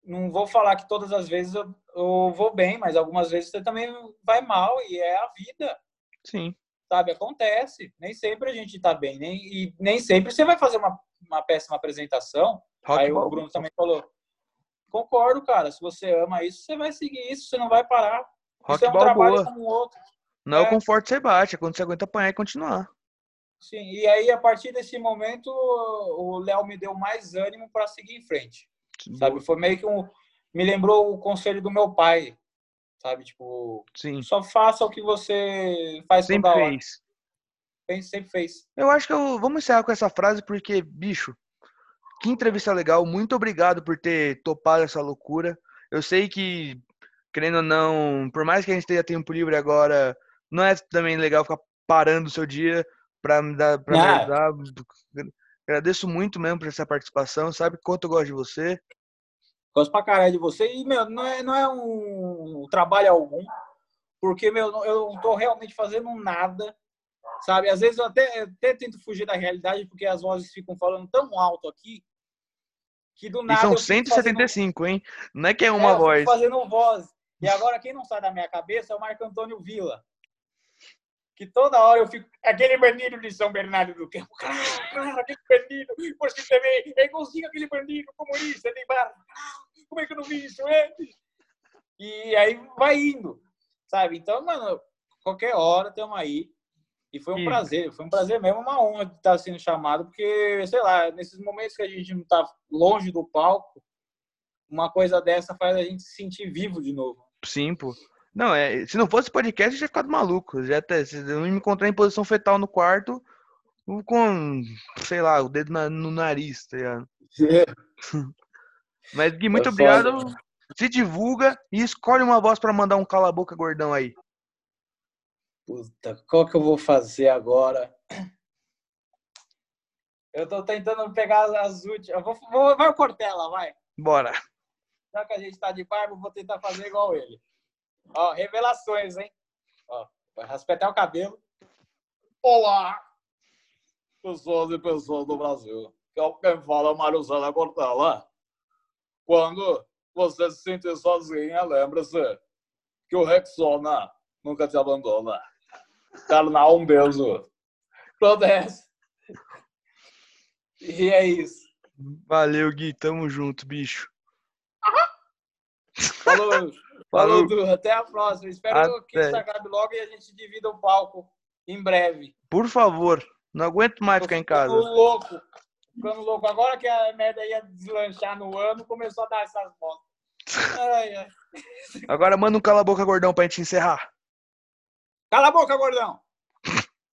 Não vou falar que todas as vezes eu, eu vou bem, mas algumas vezes você também vai mal e é a vida. Sim. Sabe? Acontece. Nem sempre a gente tá bem. Nem, e nem sempre você vai fazer uma, uma péssima apresentação. Rock aí o Bruno também falou: Concordo, cara. Se você ama isso, você vai seguir isso, você não vai parar. Rock isso é um trabalho como o outro. Não é, é o conforto você bate, é quando você aguenta apanhar e continuar. Sim, e aí a partir desse momento o Léo me deu mais ânimo para seguir em frente. Boa. Sabe? Foi meio que um. Me lembrou o conselho do meu pai. Sabe? Tipo, Sim. só faça o que você faz sempre toda fez. hora. Sempre fez. Eu acho que eu, vamos encerrar com essa frase, porque, bicho, que entrevista legal. Muito obrigado por ter topado essa loucura. Eu sei que, querendo ou não, por mais que a gente tenha tempo livre agora, não é também legal ficar parando o seu dia para me dar, pra me ajudar. Agradeço muito mesmo por essa participação. Sabe quanto eu gosto de você. Gosto pra caralho de você. E, meu, não é, não é um trabalho algum. Porque, meu, eu não tô realmente fazendo nada sabe? Às vezes eu até, até tento fugir da realidade porque as vozes ficam falando tão alto aqui que do nada. E são 175, fazendo... hein? Não é que é uma é, voz. fazendo voz. E agora quem não sai da minha cabeça é o Marco Antônio Vila. Que toda hora eu fico. Aquele bandido de São Bernardo do Campo. Cara, aquele bandido. Você também. É igualzinho aquele bandido comunista de barra. Como é que eu não vi isso antes? E aí vai indo. Sabe? Então, mano, qualquer hora estamos aí. E foi um Sim. prazer, foi um prazer mesmo, uma honra de estar sendo chamado, porque, sei lá, nesses momentos que a gente não está longe do palco, uma coisa dessa faz a gente se sentir vivo de novo. Sim, pô. Não, é, se não fosse podcast, eu tinha ficado maluco. Já até, eu me encontrei em posição fetal no quarto, com, sei lá, o dedo na, no nariz, tá ligado? É. Mas, Gui, muito é obrigado. Foda, se divulga e escolhe uma voz para mandar um cala-boca gordão aí. Puta, qual que eu vou fazer agora? Eu tô tentando pegar as últimas. Vou, vou, vai o Cortella, vai. Bora. Já que a gente tá de barba, vou tentar fazer igual ele. Ó, revelações, hein? Ó, vai raspetar o cabelo. Olá! Pessoas e pessoas do Brasil. Quem fala é Mariuzana Cortella. Quando você se sentir sozinha, lembre-se que o Rexona nunca te abandona. Carnal, um beijo. Pronto, é essa. E é isso. Valeu, Gui. Tamo junto, bicho. Falou. Falou, Du. Até a próxima. Espero Até. que isso acabe logo e a gente divida o palco em breve. Por favor. Não aguento mais ficar em casa. Ficando louco. Ficando louco. Agora que a merda ia deslanchar no ano, começou a dar essas voltas. Agora manda um cala-boca gordão pra gente encerrar. Cala a boca, gordão!